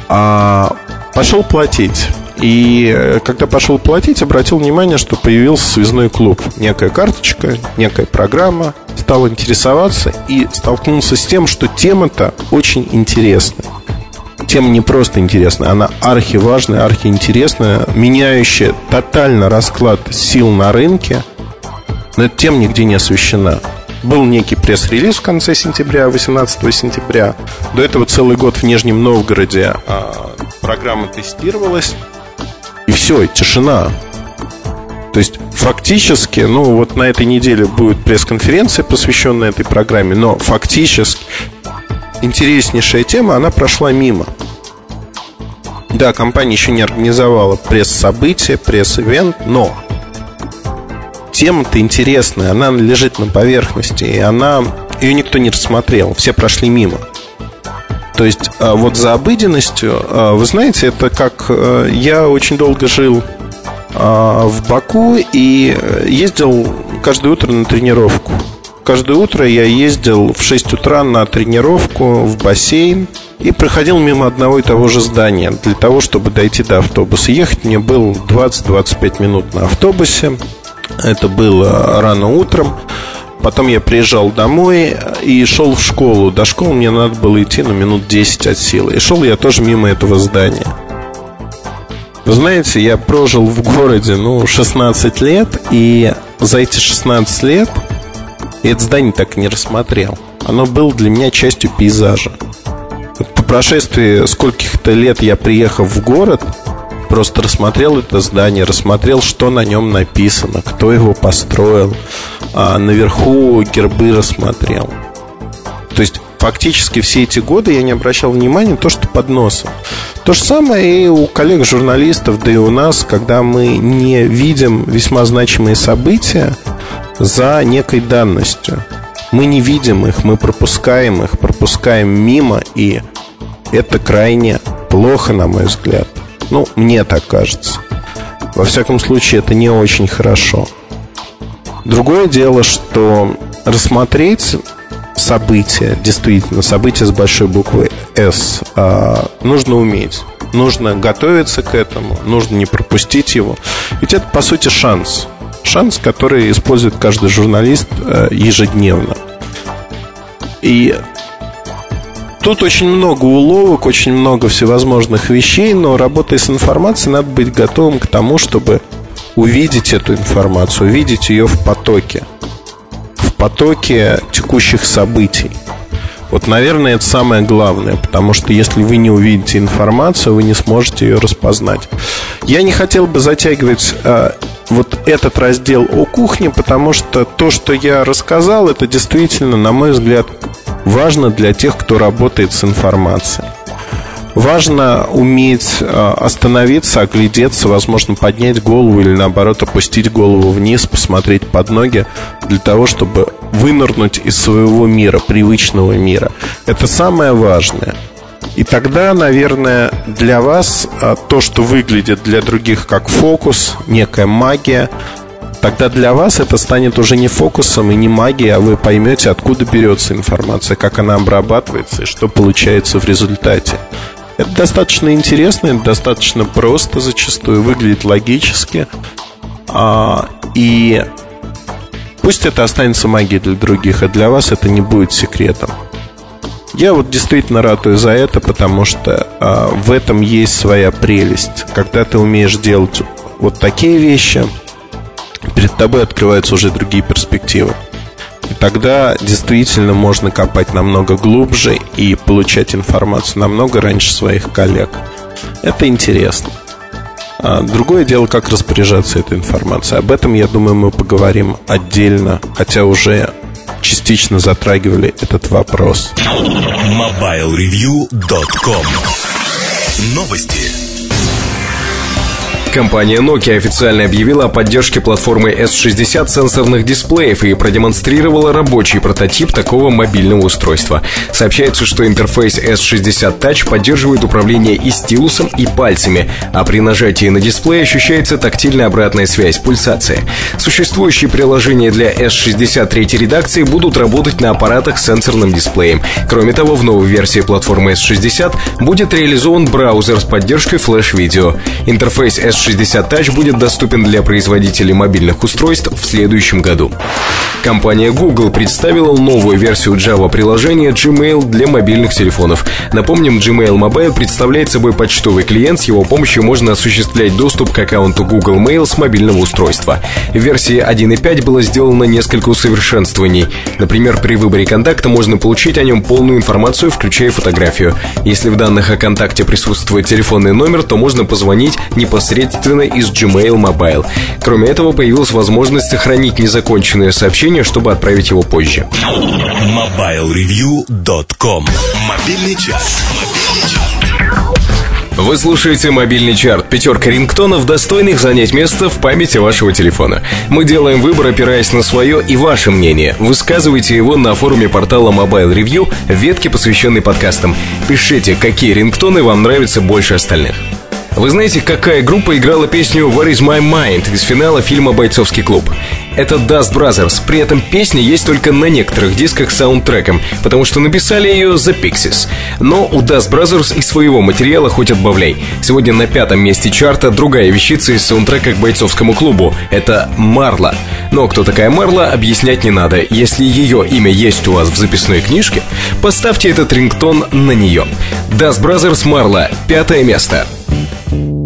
А пошел платить. И э, когда пошел платить, обратил внимание, что появился связной клуб. Некая карточка, некая программа. Стал интересоваться и столкнулся с тем, что тема-то очень интересная тема не просто интересная, она архиважная, архиинтересная, меняющая тотально расклад сил на рынке, но эта тема нигде не освещена. Был некий пресс-релиз в конце сентября, 18 сентября. До этого целый год в Нижнем Новгороде а, программа тестировалась. И все, тишина. То есть фактически, ну вот на этой неделе будет пресс-конференция, посвященная этой программе, но фактически интереснейшая тема, она прошла мимо. Да, компания еще не организовала пресс-событие, пресс-ивент, но тема-то интересная, она лежит на поверхности, и она ее никто не рассмотрел, все прошли мимо. То есть а, вот за обыденностью, а, вы знаете, это как э, я очень долго жил а, в Баку и ездил каждое утро на тренировку. Каждое утро я ездил в 6 утра на тренировку в бассейн и проходил мимо одного и того же здания для того, чтобы дойти до автобуса. Ехать мне было 20-25 минут на автобусе. Это было рано утром. Потом я приезжал домой и шел в школу. До школы мне надо было идти на минут 10 от силы. И шел я тоже мимо этого здания. Вы знаете, я прожил в городе, ну, 16 лет, и за эти 16 лет я это здание так и не рассмотрел. Оно было для меня частью пейзажа. Прошествии скольких-то лет я приехал в город, просто рассмотрел это здание, рассмотрел, что на нем написано, кто его построил, а наверху гербы рассмотрел. То есть фактически все эти годы я не обращал внимания на то, что под носом. То же самое и у коллег-журналистов, да и у нас, когда мы не видим весьма значимые события за некой данностью. Мы не видим их, мы пропускаем их, пропускаем мимо, и это крайне плохо, на мой взгляд. Ну, мне так кажется. Во всяком случае, это не очень хорошо. Другое дело, что рассмотреть события, действительно, события с большой буквы «С», а, нужно уметь. Нужно готовиться к этому, нужно не пропустить его. Ведь это, по сути, шанс. Шанс, который использует каждый журналист а, ежедневно. И Тут очень много уловок, очень много всевозможных вещей, но работая с информацией, надо быть готовым к тому, чтобы увидеть эту информацию, увидеть ее в потоке, в потоке текущих событий. Вот, наверное, это самое главное, потому что если вы не увидите информацию, вы не сможете ее распознать. Я не хотел бы затягивать э, вот этот раздел о кухне, потому что то, что я рассказал, это действительно, на мой взгляд, важно для тех, кто работает с информацией. Важно уметь э, остановиться, оглядеться, возможно, поднять голову или наоборот опустить голову вниз, посмотреть под ноги для того, чтобы вынырнуть из своего мира, привычного мира. Это самое важное. И тогда, наверное, для вас э, то, что выглядит для других как фокус, некая магия, тогда для вас это станет уже не фокусом и не магией, а вы поймете, откуда берется информация, как она обрабатывается и что получается в результате. Это достаточно интересно, это достаточно просто зачастую, выглядит логически. А, и пусть это останется магией для других, а для вас это не будет секретом. Я вот действительно ратую за это, потому что а, в этом есть своя прелесть. Когда ты умеешь делать вот такие вещи – перед тобой открываются уже другие перспективы. И тогда действительно можно копать намного глубже и получать информацию намного раньше своих коллег. Это интересно. А другое дело, как распоряжаться этой информацией. Об этом, я думаю, мы поговорим отдельно, хотя уже частично затрагивали этот вопрос. MobileReview.com Новости. Компания Nokia официально объявила о поддержке платформы S60 сенсорных дисплеев и продемонстрировала рабочий прототип такого мобильного устройства. Сообщается, что интерфейс S60 Touch поддерживает управление и стилусом, и пальцами, а при нажатии на дисплей ощущается тактильная обратная связь, пульсация. Существующие приложения для S60 третьей редакции будут работать на аппаратах с сенсорным дисплеем. Кроме того, в новой версии платформы S60 будет реализован браузер с поддержкой флеш-видео. Интерфейс S60 S60 Touch будет доступен для производителей мобильных устройств в следующем году. Компания Google представила новую версию Java-приложения Gmail для мобильных телефонов. Напомним, Gmail Mobile представляет собой почтовый клиент, с его помощью можно осуществлять доступ к аккаунту Google Mail с мобильного устройства. В версии 1.5 было сделано несколько усовершенствований. Например, при выборе контакта можно получить о нем полную информацию, включая фотографию. Если в данных о контакте присутствует телефонный номер, то можно позвонить непосредственно из Gmail Mobile. Кроме этого, появилась возможность сохранить незаконченное сообщение сообщение, чтобы отправить его позже. MobileReview.com Мобильный час. Вы слушаете мобильный чарт. Пятерка рингтонов, достойных занять место в памяти вашего телефона. Мы делаем выбор, опираясь на свое и ваше мнение. Высказывайте его на форуме портала Mobile Review в ветке, посвященной подкастам. Пишите, какие рингтоны вам нравятся больше остальных. Вы знаете, какая группа играла песню «What is my mind» из финала фильма «Бойцовский клуб»? Это Dust Brothers. При этом песня есть только на некоторых дисках с саундтреком, потому что написали ее The Pixies. Но у Dust Brothers и своего материала хоть отбавляй. Сегодня на пятом месте чарта другая вещица из саундтрека к «Бойцовскому клубу». Это Марла. Но кто такая Марла, объяснять не надо. Если ее имя есть у вас в записной книжке, поставьте этот рингтон на нее. Dust Brothers Марла. Пятое место. thank you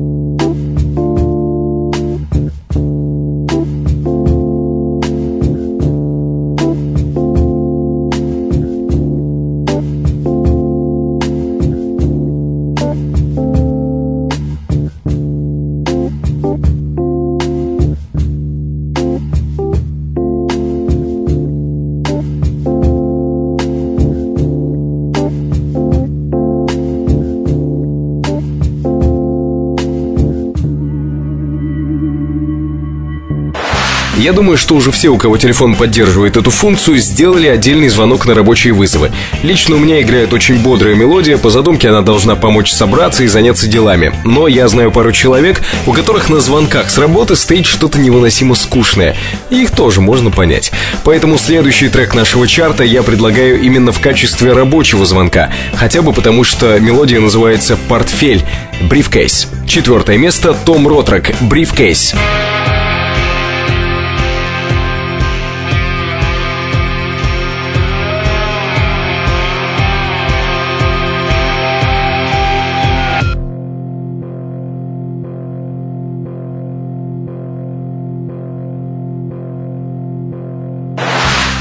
Думаю, что уже все, у кого телефон поддерживает эту функцию, сделали отдельный звонок на рабочие вызовы. Лично у меня играет очень бодрая мелодия, по задумке она должна помочь собраться и заняться делами. Но я знаю пару человек, у которых на звонках с работы стоит что-то невыносимо скучное. И их тоже можно понять. Поэтому следующий трек нашего чарта я предлагаю именно в качестве рабочего звонка. Хотя бы потому, что мелодия называется «Портфель» — «Брифкейс». Четвертое место — Том Ротрек «Брифкейс».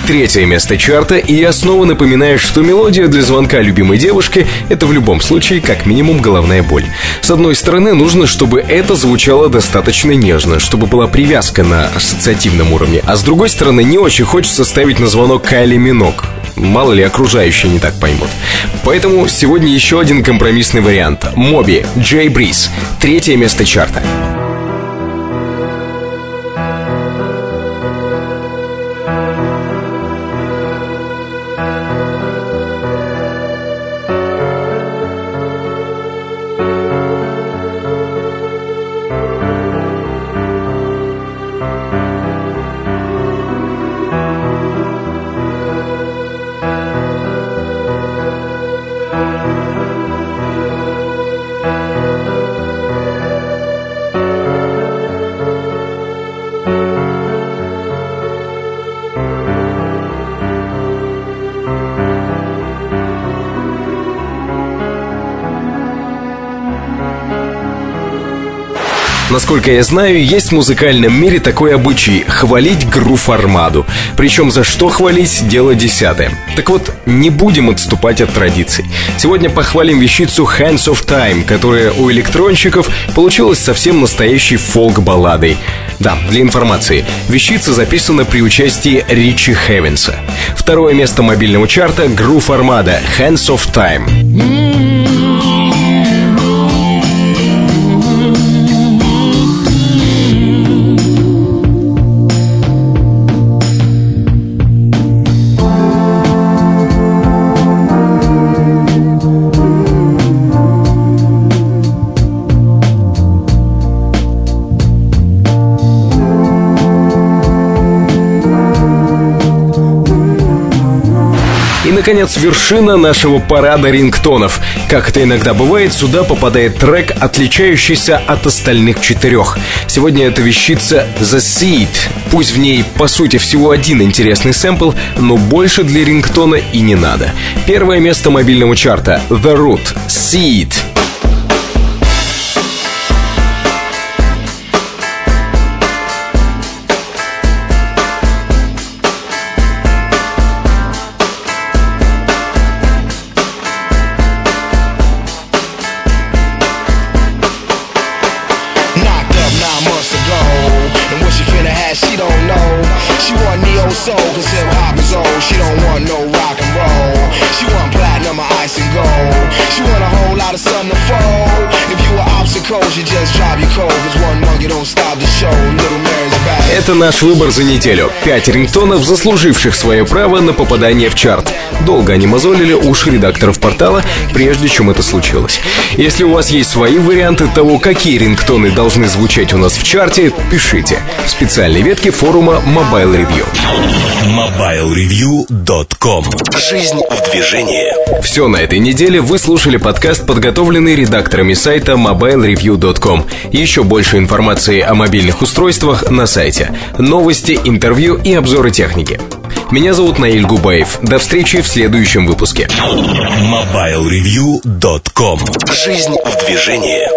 Третье место чарта, и я снова напоминаю, что мелодия для звонка любимой девушки — это в любом случае как минимум головная боль. С одной стороны, нужно, чтобы это звучало достаточно нежно, чтобы была привязка на ассоциативном уровне, а с другой стороны, не очень хочется ставить на звонок Кайли Минок. Мало ли, окружающие не так поймут. Поэтому сегодня еще один компромиссный вариант. Моби, Джей Бриз. Третье место чарта. Насколько я знаю, есть в музыкальном мире такой обычай – хвалить грув армаду. Причем за что хвалить – дело десятое. Так вот, не будем отступать от традиций. Сегодня похвалим вещицу Hands of Time, которая у электронщиков получилась совсем настоящей фолк-балладой. Да, для информации, вещица записана при участии Ричи Хевенса. Второе место мобильного чарта – Грув Армада Hands of Time. Наконец, вершина нашего парада рингтонов. Как это иногда бывает, сюда попадает трек, отличающийся от остальных четырех. Сегодня это вещица The Seed. Пусть в ней, по сути, всего один интересный сэмпл, но больше для рингтона и не надо. Первое место мобильного чарта The Root Seed. Это наш выбор за неделю. Пять рингтонов, заслуживших свое право на попадание в чарт. Долго они мозолили уши редакторов портала, прежде чем это случилось. Если у вас есть свои варианты того, какие рингтоны должны звучать у нас в чарте, пишите. В специальной ветке форума Mobile Review. MobileReview.com Жизнь в движении. Все на этой неделе вы слушали подкаст, подготовленный редакторами сайта MobileReview.com. Еще больше информации о мобильных устройствах на сайте. Новости, интервью и обзоры техники. Меня зовут Наиль Губаев. До встречи в следующем выпуске. MobileReview.com Жизнь в движении.